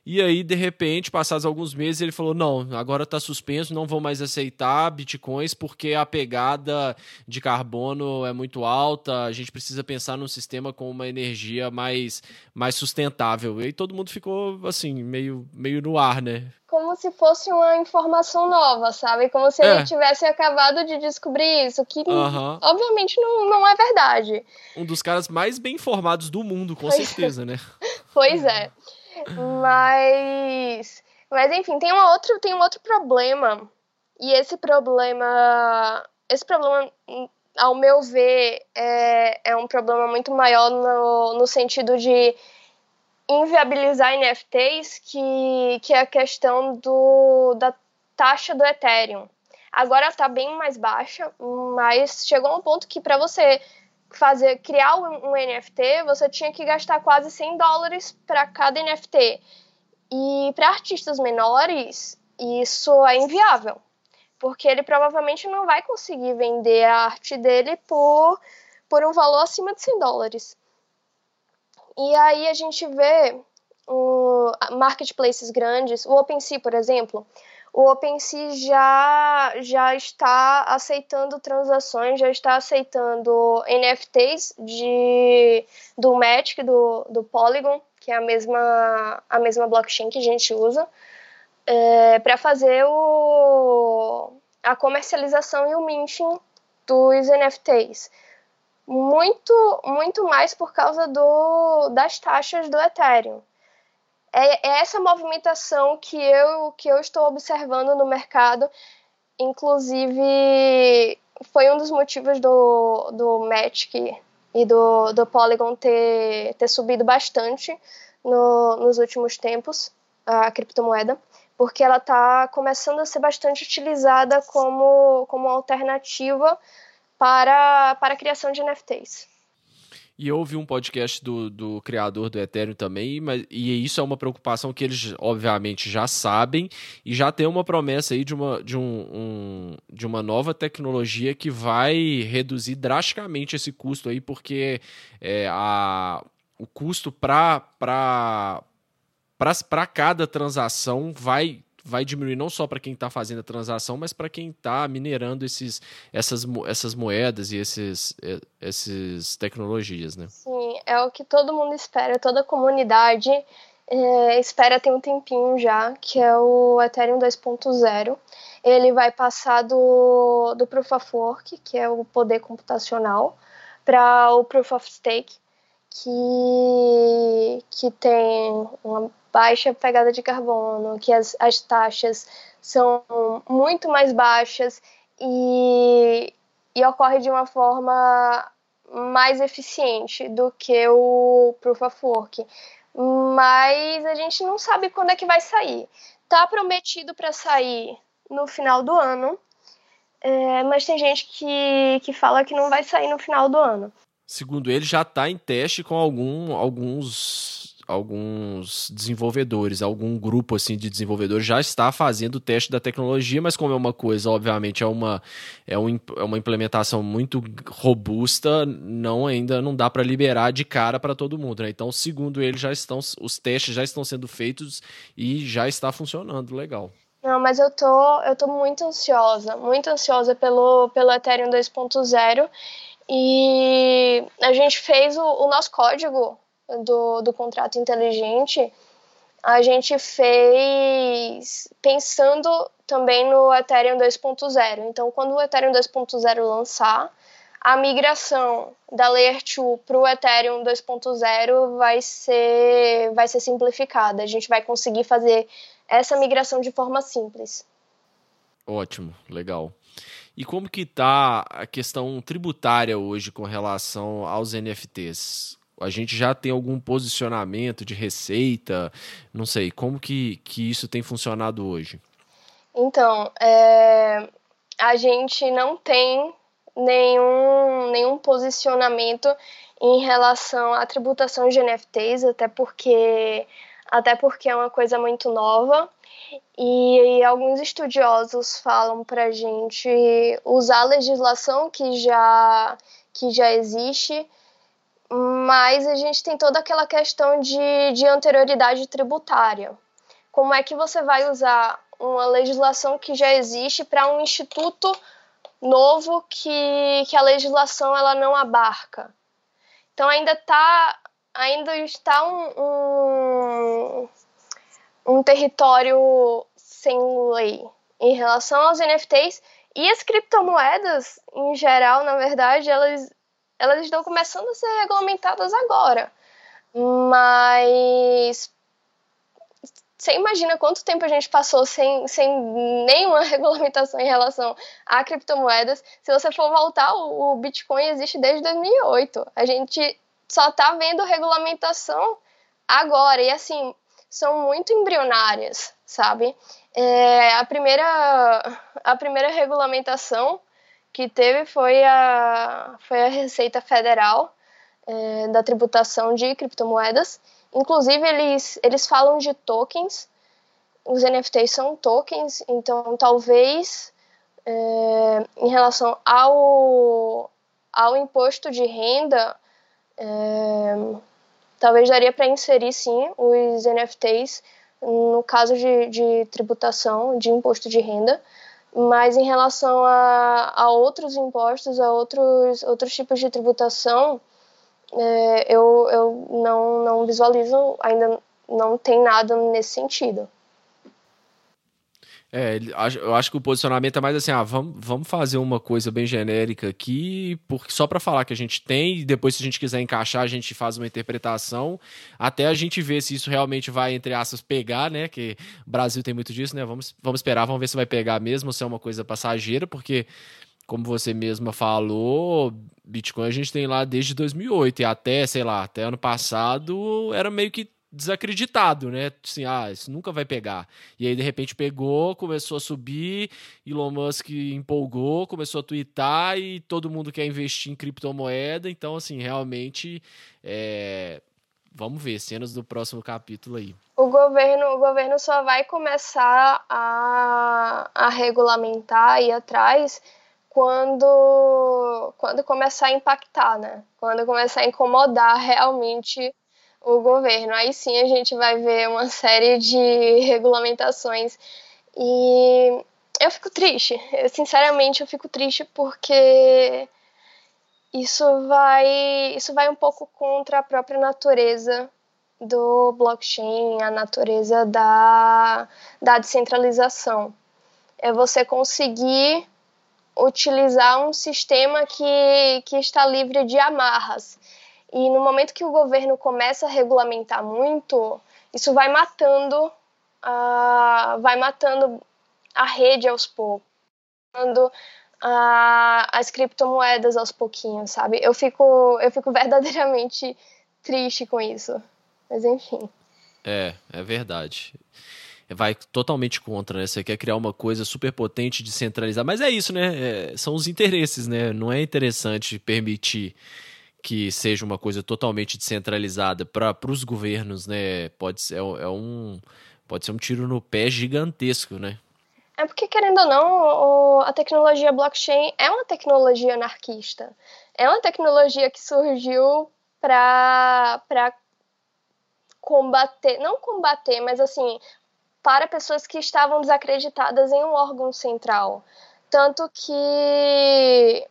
A: E aí, de repente, passados alguns meses, ele falou: não, agora está suspenso, não vou mais aceitar bitcoins porque a pegada de carbono é muito alta, a gente precisa pensar num sistema com uma energia mais, mais sustentável. E aí todo mundo ficou assim, meio, meio no ar, né?
B: Como se fosse uma informação nova, sabe? Como se é. ele tivesse acabado de descobrir isso, que uhum. obviamente não, não é verdade.
A: Um dos caras mais bem informados do mundo, com pois é. certeza, né? [LAUGHS]
B: Pois é. Mas, mas enfim, tem, uma outro, tem um outro problema. E esse problema, esse problema, ao meu ver, é, é um problema muito maior no, no sentido de inviabilizar NFTs, que, que é a questão do, da taxa do Ethereum. Agora está bem mais baixa, mas chegou a um ponto que para você fazer criar um, NFT, você tinha que gastar quase 100 dólares para cada NFT. E para artistas menores, isso é inviável, porque ele provavelmente não vai conseguir vender a arte dele por, por um valor acima de 100 dólares. E aí a gente vê um, marketplaces grandes, o OpenSea, por exemplo, o OpenSea já, já está aceitando transações, já está aceitando NFTs de, do Matic, do, do Polygon, que é a mesma, a mesma blockchain que a gente usa, é, para fazer o, a comercialização e o minting dos NFTs. Muito, muito mais por causa do, das taxas do Ethereum. É, é essa movimentação que eu, que eu estou observando no mercado. Inclusive, foi um dos motivos do, do e do, do Polygon ter, ter subido bastante no, nos últimos tempos, a criptomoeda, porque ela está começando a ser bastante utilizada como, como alternativa para, para a criação de NFTs.
A: E ouvi um podcast do, do criador do Ethereum também, mas, e isso é uma preocupação que eles, obviamente, já sabem e já tem uma promessa aí de uma, de, um, um, de uma nova tecnologia que vai reduzir drasticamente esse custo aí, porque é, a, o custo para cada transação vai vai diminuir não só para quem está fazendo a transação, mas para quem está minerando esses, essas, essas moedas e esses, essas tecnologias, né?
B: Sim, é o que todo mundo espera, toda a comunidade é, espera ter um tempinho já, que é o Ethereum 2.0. Ele vai passar do, do Proof of Work, que é o poder computacional, para o Proof of Stake, que, que tem uma baixa pegada de carbono, que as, as taxas são muito mais baixas e, e ocorre de uma forma mais eficiente do que o Proof of Work. Mas a gente não sabe quando é que vai sair. Tá prometido para sair no final do ano, é, mas tem gente que, que fala que não vai sair no final do ano.
A: Segundo ele, já está em teste com algum, alguns alguns desenvolvedores, algum grupo assim de desenvolvedores já está fazendo o teste da tecnologia, mas como é uma coisa, obviamente é uma é, um, é uma implementação muito robusta, não ainda não dá para liberar de cara para todo mundo, né? Então, segundo ele, já estão os testes já estão sendo feitos e já está funcionando legal.
B: Não, mas eu tô eu tô muito ansiosa, muito ansiosa pelo pelo Ethereum 2.0 e a gente fez o, o nosso código do, do contrato inteligente, a gente fez pensando também no Ethereum 2.0. Então, quando o Ethereum 2.0 lançar, a migração da Layer 2 para o Ethereum 2.0 vai ser, vai ser simplificada. A gente vai conseguir fazer essa migração de forma simples.
A: Ótimo, legal. E como que está a questão tributária hoje com relação aos NFTs? A gente já tem algum posicionamento de receita? Não sei, como que, que isso tem funcionado hoje?
B: Então, é, a gente não tem nenhum, nenhum posicionamento em relação à tributação de NFTs, até porque, até porque é uma coisa muito nova. E, e alguns estudiosos falam para a gente usar a legislação que já, que já existe mas a gente tem toda aquela questão de, de anterioridade tributária. Como é que você vai usar uma legislação que já existe para um instituto novo que, que a legislação ela não abarca? Então ainda, tá, ainda está um, um, um território sem lei em relação aos NFTs e as criptomoedas, em geral, na verdade, elas elas estão começando a ser regulamentadas agora. Mas você imagina quanto tempo a gente passou sem, sem nenhuma [LAUGHS] regulamentação em relação a criptomoedas. Se você for voltar, o, Bitcoin existe desde 2008. A gente só está vendo regulamentação agora. E assim, são muito embrionárias, sabe? É, a, primeira, a primeira regulamentação que teve foi a, foi a Receita Federal é, da tributação de criptomoedas. Inclusive, eles, eles falam de tokens, os NFTs são tokens, então talvez é, em relação ao, ao imposto de renda, é, talvez daria para inserir sim os NFTs no caso de, de tributação, de imposto de renda. Mas em relação a, a outros impostos, a outros, outros tipos de tributação, é, eu, eu não, não visualizo, ainda não tem nada nesse sentido.
A: É, eu acho que o posicionamento é mais assim, ah, vamos, vamos fazer uma coisa bem genérica aqui, porque só para falar que a gente tem, e depois se a gente quiser encaixar, a gente faz uma interpretação, até a gente ver se isso realmente vai, entre aspas, pegar, né, que o Brasil tem muito disso, né, vamos, vamos esperar, vamos ver se vai pegar mesmo, se é uma coisa passageira, porque, como você mesma falou, Bitcoin a gente tem lá desde 2008, e até, sei lá, até ano passado, era meio que desacreditado, né? Assim, ah, isso nunca vai pegar. E aí, de repente, pegou, começou a subir, Elon Musk empolgou, começou a twittar e todo mundo quer investir em criptomoeda. Então, assim, realmente, é... vamos ver, cenas do próximo capítulo aí.
B: O governo, o governo só vai começar a, a regulamentar e atrás quando, quando começar a impactar, né? Quando começar a incomodar realmente o governo. Aí sim a gente vai ver uma série de [LAUGHS] regulamentações. E eu fico triste, eu, sinceramente eu fico triste porque isso vai, isso vai um pouco contra a própria natureza do blockchain, a natureza da, da descentralização. É você conseguir utilizar um sistema que, que está livre de amarras. E no momento que o governo começa a regulamentar muito, isso vai matando, uh, vai matando a rede aos poucos, matando uh, as criptomoedas aos pouquinhos, sabe? Eu fico, eu fico [LAUGHS] verdadeiramente triste com isso. Mas enfim.
A: É, é verdade vai totalmente contra, né? Você quer criar uma coisa super potente, descentralizar. Mas é isso, né? É, são os interesses, né? Não é interessante permitir que seja uma coisa totalmente descentralizada para os governos, né? Pode ser, é, é um, pode ser um tiro no pé gigantesco, né?
B: É porque, querendo ou não, a tecnologia blockchain é uma tecnologia anarquista. É uma tecnologia que surgiu para combater, não combater, mas assim, para pessoas que estavam desacreditadas em um órgão central. Tanto que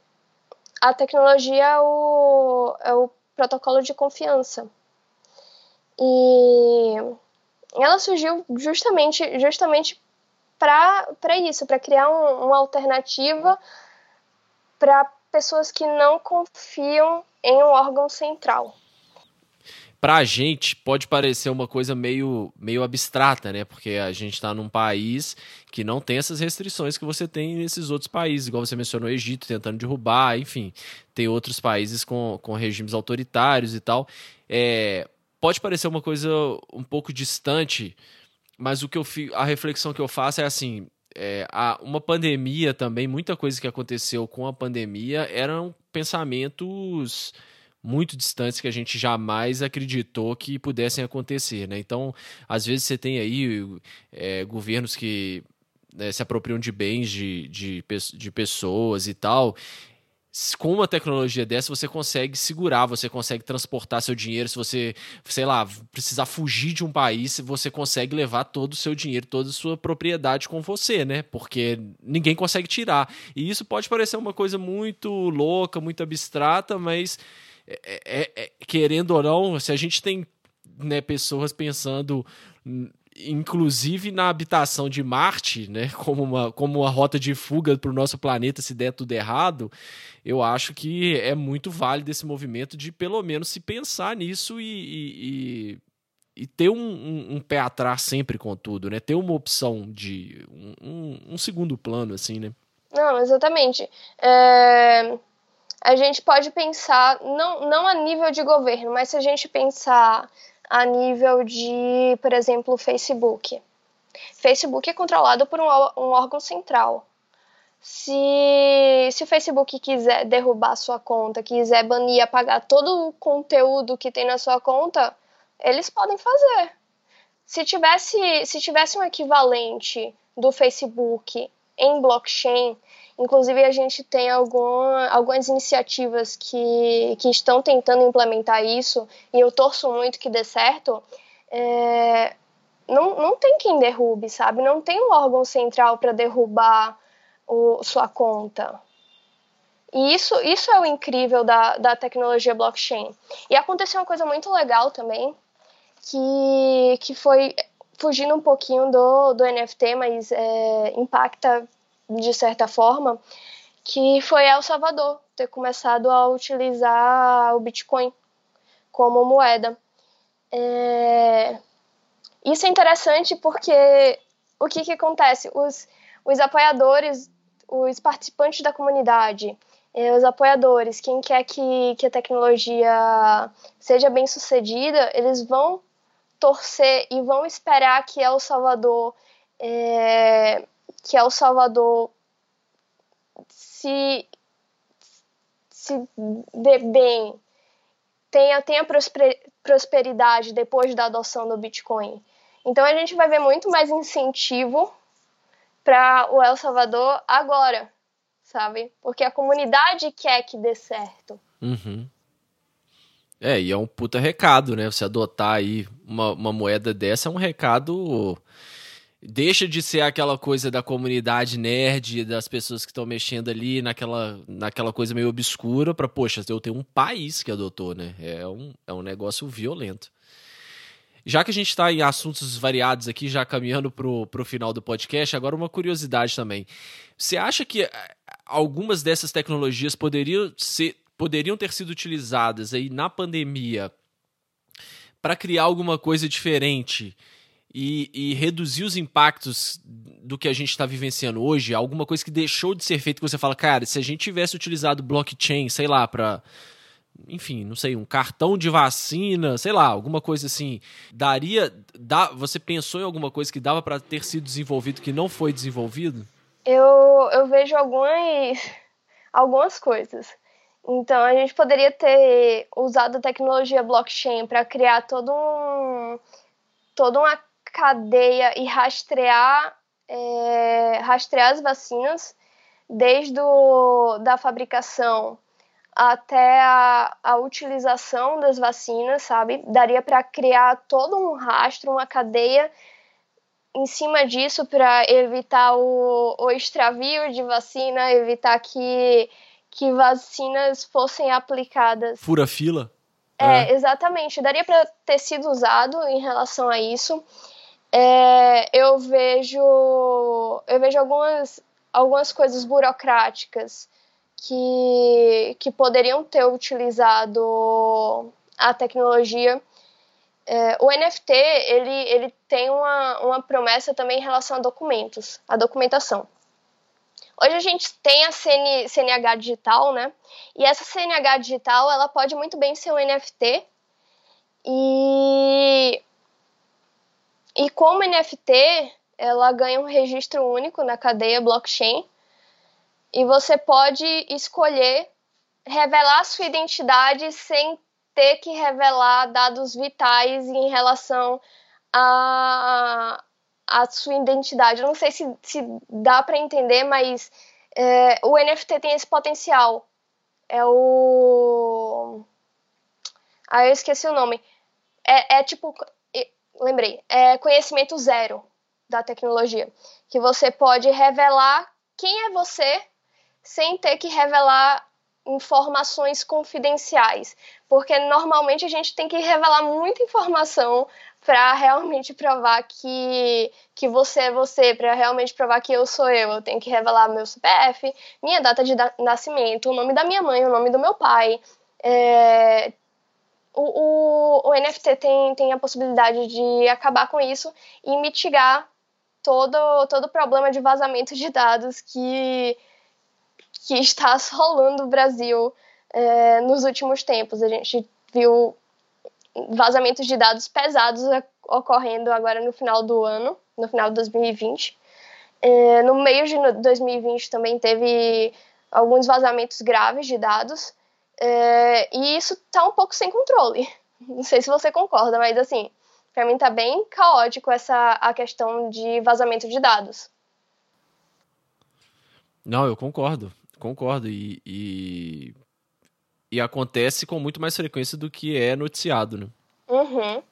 B: a tecnologia é o, é o protocolo de confiança. E ela surgiu justamente, justamente para isso, para criar um, uma alternativa para pessoas que não confiam em um órgão central
A: pra gente pode parecer uma coisa meio, meio abstrata, né? Porque a gente está num país que não tem essas restrições que você tem nesses outros países, igual você mencionou o Egito tentando derrubar, enfim, tem outros países com, com regimes autoritários e tal. É, pode parecer uma coisa um pouco distante, mas o que eu a reflexão que eu faço é assim. É, a, uma pandemia também, muita coisa que aconteceu com a pandemia eram pensamentos muito distantes que a gente jamais acreditou que pudessem acontecer, né? Então, às vezes você tem aí é, governos que né, se apropriam de bens de, de, de pessoas e tal, com uma tecnologia dessa, você consegue segurar, você consegue transportar seu dinheiro. Se você, sei lá, precisar fugir de um país, você consegue levar todo o seu dinheiro, toda a sua propriedade com você, né? Porque ninguém consegue tirar. E isso pode parecer uma coisa muito louca, muito abstrata, mas é, é, é, querendo ou não, se a gente tem né, pessoas pensando inclusive na habitação de Marte, né, [LAUGHS] como uma, como uma rota de fuga para o nosso planeta se der tudo errado, eu acho que é muito válido esse movimento de pelo menos se pensar nisso e, e, e ter um, um, um, pé atrás sempre com tudo, né, ter uma opção de um, um segundo plano, assim, né.
B: Não, exatamente. É a gente pode pensar, não, não a nível de governo, mas se a gente pensar a nível de, por exemplo, Facebook. Facebook é controlado por um, um órgão central. Se, se o Facebook quiser derrubar sua conta, quiser banir, apagar todo o conteúdo que tem na sua conta, eles podem fazer. Se tivesse, se tivesse um equivalente do Facebook em blockchain, Inclusive, a gente tem alguma, algumas iniciativas que, que estão tentando implementar isso, e eu torço muito que dê certo. É, não, não tem quem derrube, sabe? Não tem um órgão central para derrubar o, sua conta. E isso, isso é o incrível da, da tecnologia blockchain. E aconteceu uma coisa muito legal também, que, que foi fugindo um pouquinho do, do NFT, mas é, impacta de certa forma, que foi El Salvador ter começado a utilizar o Bitcoin como moeda. É... Isso é interessante porque o que, que acontece? Os, os apoiadores, os participantes da comunidade, é, os apoiadores, quem quer que, que a tecnologia seja bem sucedida, eles vão torcer e vão esperar que El Salvador é, que El Salvador se se dê bem, tenha, tenha prosperidade depois da adoção do Bitcoin. Então a gente vai ver muito mais incentivo para o El Salvador agora, sabe? Porque a comunidade quer que dê certo.
A: Uhum. É, e é um puta recado, né? Você adotar aí uma, uma moeda dessa é um recado deixa de ser aquela coisa da comunidade nerd, das pessoas que estão mexendo ali naquela, naquela coisa meio obscura, para, poxa, eu tenho um país que adotou, né? É um, é um negócio violento. Já que a gente está em assuntos variados aqui, já caminhando pro, pro final do podcast, agora uma curiosidade também. Você acha que eh, algumas dessas tecnologias poderiam, ser, poderiam ter sido utilizadas aí na pandemia para criar alguma coisa diferente e, e reduzir os impactos do que a gente está vivenciando hoje, alguma coisa que deixou de ser feito que você fala, cara, se a gente tivesse utilizado blockchain, sei lá, para enfim, não sei, um cartão de vacina, sei lá, alguma coisa assim, daria, dá, você pensou em alguma coisa que dava para ter sido desenvolvido que não foi desenvolvido?
B: Eu, eu vejo algumas algumas coisas. Então, a gente poderia ter usado a tecnologia blockchain para criar todo um toda uma cadeia e rastrear, é, rastrear as vacinas, desde o, da fabricação até a, a utilização das vacinas, sabe? Daria para criar todo um rastro, uma cadeia em cima disso para evitar o, o extravio de vacina, evitar que, que vacinas fossem aplicadas.
A: Fura fila?
B: É, é. exatamente. Daria para ter sido usado em relação a isso é, eu vejo eu vejo algumas algumas coisas burocráticas que, que poderiam ter utilizado a tecnologia. É, o NFT ele, ele tem uma, uma promessa também em relação a documentos, a documentação. Hoje a gente tem a CN, CNH digital, né? E essa CNH digital ela pode muito bem ser um NFT e e como NFT, ela ganha um registro único na cadeia blockchain e você pode escolher revelar sua identidade sem ter que revelar dados vitais em relação a, a sua identidade. Eu não sei se, se dá para entender, mas é, o NFT tem esse potencial. É o. Ah, eu esqueci o nome. É, é tipo lembrei, é conhecimento zero da tecnologia, que você pode revelar quem é você sem ter que revelar informações confidenciais, porque normalmente a gente tem que revelar muita informação para realmente provar que, que você é você, para realmente provar que eu sou eu. Eu tenho que revelar meu CPF, minha data de nascimento, o nome da minha mãe, o nome do meu pai, é, o, o, o NFT tem, tem a possibilidade de acabar com isso e mitigar todo, todo o problema de vazamento de dados que, que está [LAUGHS] assolando o Brasil é, nos últimos tempos. A gente viu vazamentos de dados pesados ocorrendo agora no final do ano, no final de 2020. É, no meio de 2020 também teve alguns vazamentos graves de dados. É, e isso tá um pouco sem controle. [LAUGHS] Não sei se você concorda, mas assim, para mim tá bem caótico essa a questão de vazamento de dados.
A: Não, eu concordo, concordo e, e, e acontece com muito mais frequência do que é noticiado, né?
B: Uhum.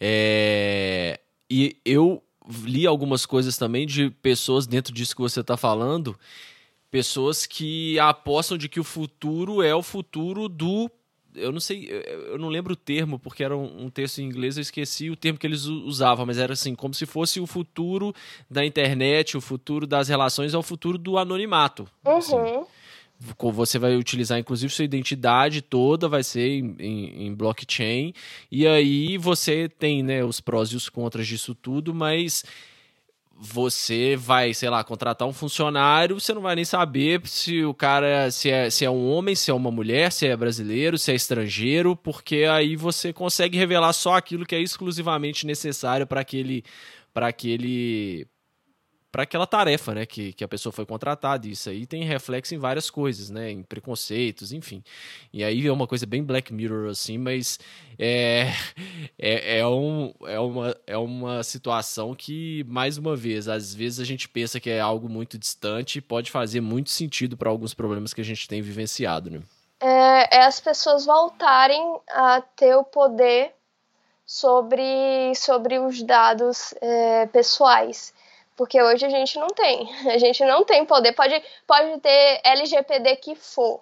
A: É, e eu li algumas coisas também de pessoas dentro disso que você está falando pessoas que apostam de que o futuro é o futuro do eu não sei, eu não lembro o termo, porque era um, texto em inglês, eu esqueci o termo que eles usavam, mas era assim, como se fosse o futuro da internet, o futuro das relações, é o futuro do anonimato. Uhum. Assim você vai utilizar inclusive sua identidade toda vai ser em, em, em, blockchain e aí você tem né, os prós e os contras disso tudo, mas você vai, sei lá, contratar um funcionário, você não vai nem saber se o cara se é, se é um homem, se é uma mulher, se é brasileiro, se é estrangeiro, porque aí você consegue revelar só aquilo que é exclusivamente necessário para aquele para aquele para aquela tarefa, né, que, que a pessoa foi contratada. Isso aí tem reflexo em várias coisas, né, em preconceitos, enfim. E aí é uma coisa bem Black Mirror, assim, mas é, [LAUGHS] é, é, um, é, uma, é uma situação que, mais uma vez, às vezes a gente pensa que é algo muito distante e pode fazer muito sentido para alguns problemas que a gente tem vivenciado, né.
B: É, é as pessoas voltarem a ter o poder sobre, sobre os dados é, pessoais porque hoje a gente não tem. [LAUGHS] A gente não tem poder. Pode, pode ter LGPD que for.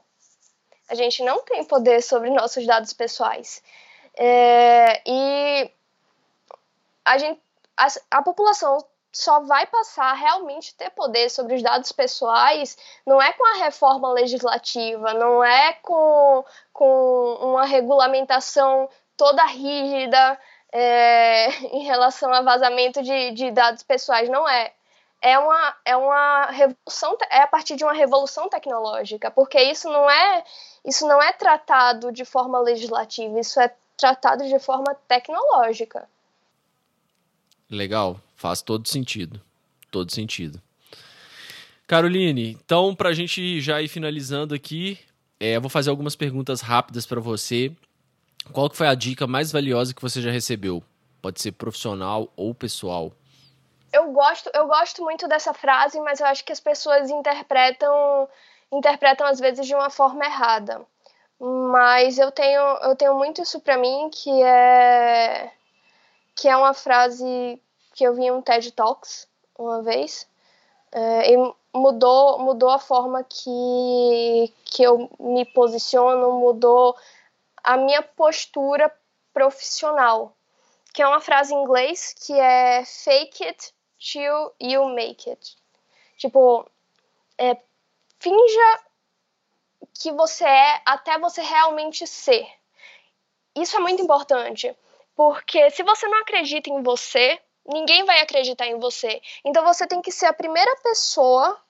B: A gente não tem poder sobre nossos dados pessoais. É, e a, gente, a, a população só vai passar a realmente ter poder sobre os dados pessoais não é com a reforma legislativa, não é com, com uma regulamentação toda rígida é, [LAUGHS] em relação a vazamento de, de dados pessoais. Não é. É uma, é uma revolução, é a partir de uma revolução tecnológica, porque isso não é, isso não é tratado de forma legislativa, isso é tratado de forma tecnológica.
A: Legal, faz todo sentido. Todo sentido. Caroline, então, para a gente já ir finalizando aqui, é, eu vou fazer algumas perguntas rápidas para você qual que foi a dica mais valiosa que você já recebeu? Pode ser profissional ou pessoal.
B: Eu gosto, eu gosto muito dessa frase, mas eu acho que as pessoas interpretam interpretam às vezes de uma forma errada. Mas eu tenho eu tenho muito isso para mim que é que é uma frase que eu vi em um TED Talks uma vez é, e mudou mudou a forma que que eu me posiciono, mudou a minha postura profissional, que é uma frase em inglês que é fake it till you make it. Tipo, é, finja que você é até você realmente ser. Isso é muito importante, porque se você não acredita em você, ninguém vai acreditar em você. Então você tem que ser a primeira pessoa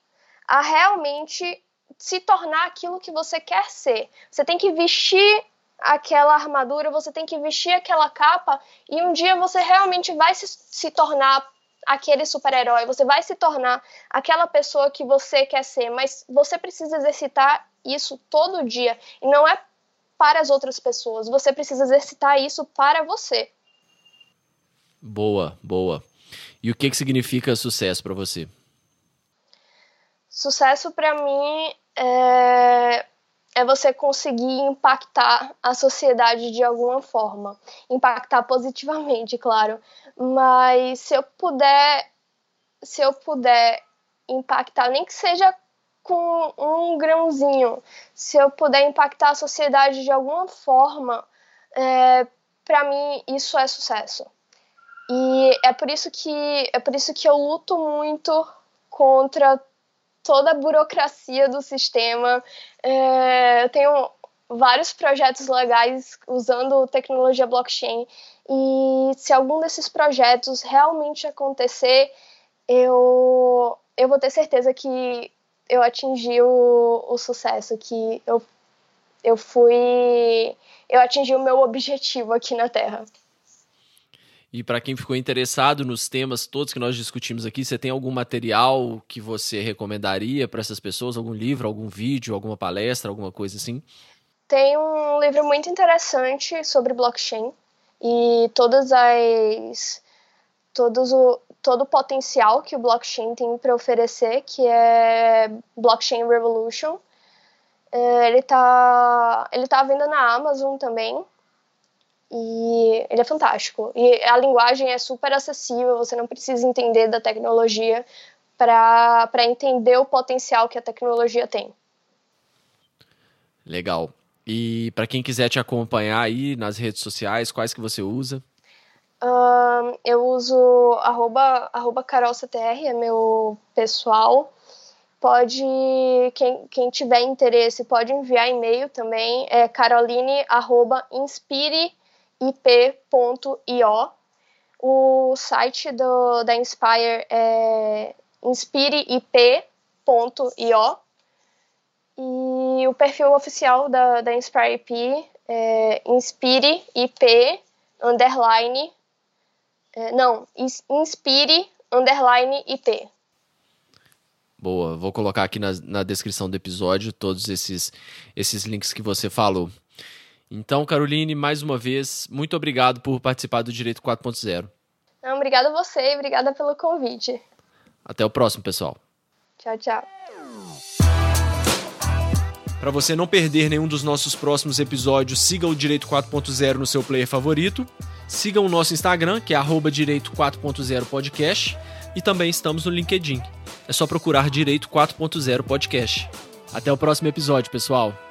B: a realmente se tornar aquilo que você quer ser. Você tem que vestir aquela armadura, você tem que vestir aquela capa e um dia você realmente vai se, se tornar aquele super-herói, você vai se tornar aquela pessoa que você quer ser, mas você precisa exercitar isso todo dia e não é para as outras pessoas, você precisa exercitar isso para você.
A: Boa, boa. E o que que significa sucesso para você?
B: Sucesso para mim é é você conseguir impactar a sociedade de alguma forma. Impactar positivamente, claro. Mas se eu puder, se eu puder impactar, nem que seja com um grãozinho, se eu puder impactar a sociedade de alguma forma, é, para mim isso é sucesso. E é por isso que é por isso que eu luto muito contra toda a burocracia do sistema. É, eu tenho vários projetos legais usando tecnologia blockchain e se algum desses projetos realmente acontecer, eu, eu vou ter certeza que eu atingi o, o sucesso, que eu, eu fui. Eu atingi o meu objetivo aqui na Terra.
A: E para quem ficou interessado nos temas todos que nós discutimos aqui, você tem algum material que você recomendaria para essas pessoas? Algum livro, algum vídeo, alguma palestra, alguma coisa assim?
B: Tem um livro muito interessante sobre blockchain e todas as todos o todo o potencial que o blockchain tem para oferecer, que é Blockchain Revolution. É, ele está ele tá à venda na Amazon também. E ele é fantástico. E a linguagem é super acessível, você não precisa entender da tecnologia para entender o potencial que a tecnologia tem.
A: Legal. E para quem quiser te acompanhar aí nas redes sociais, quais que você usa?
B: Uh, eu uso arroba, arroba carolctr, é meu pessoal. Pode, quem, quem tiver interesse, pode enviar e-mail também, é caroline.inspireip.io. O site do, da Inspire é inspireip.io. E o perfil oficial da, da Inspire IP é inspireip underline é, não, inspire underline IP.
A: Boa, vou colocar aqui na, na descrição do episódio todos esses, esses links que você falou. Então, Caroline, mais uma vez, muito obrigado por participar do Direito 4.0.
B: Obrigada a você e obrigada pelo convite.
A: Até o próximo, pessoal.
B: Tchau, tchau.
A: Para você não perder nenhum dos nossos próximos episódios, siga o Direito 4.0 no seu player favorito. Siga o nosso Instagram, que é Direito 4.0 Podcast. E também estamos no LinkedIn. É só procurar Direito 4.0 Podcast. Até o próximo episódio, pessoal.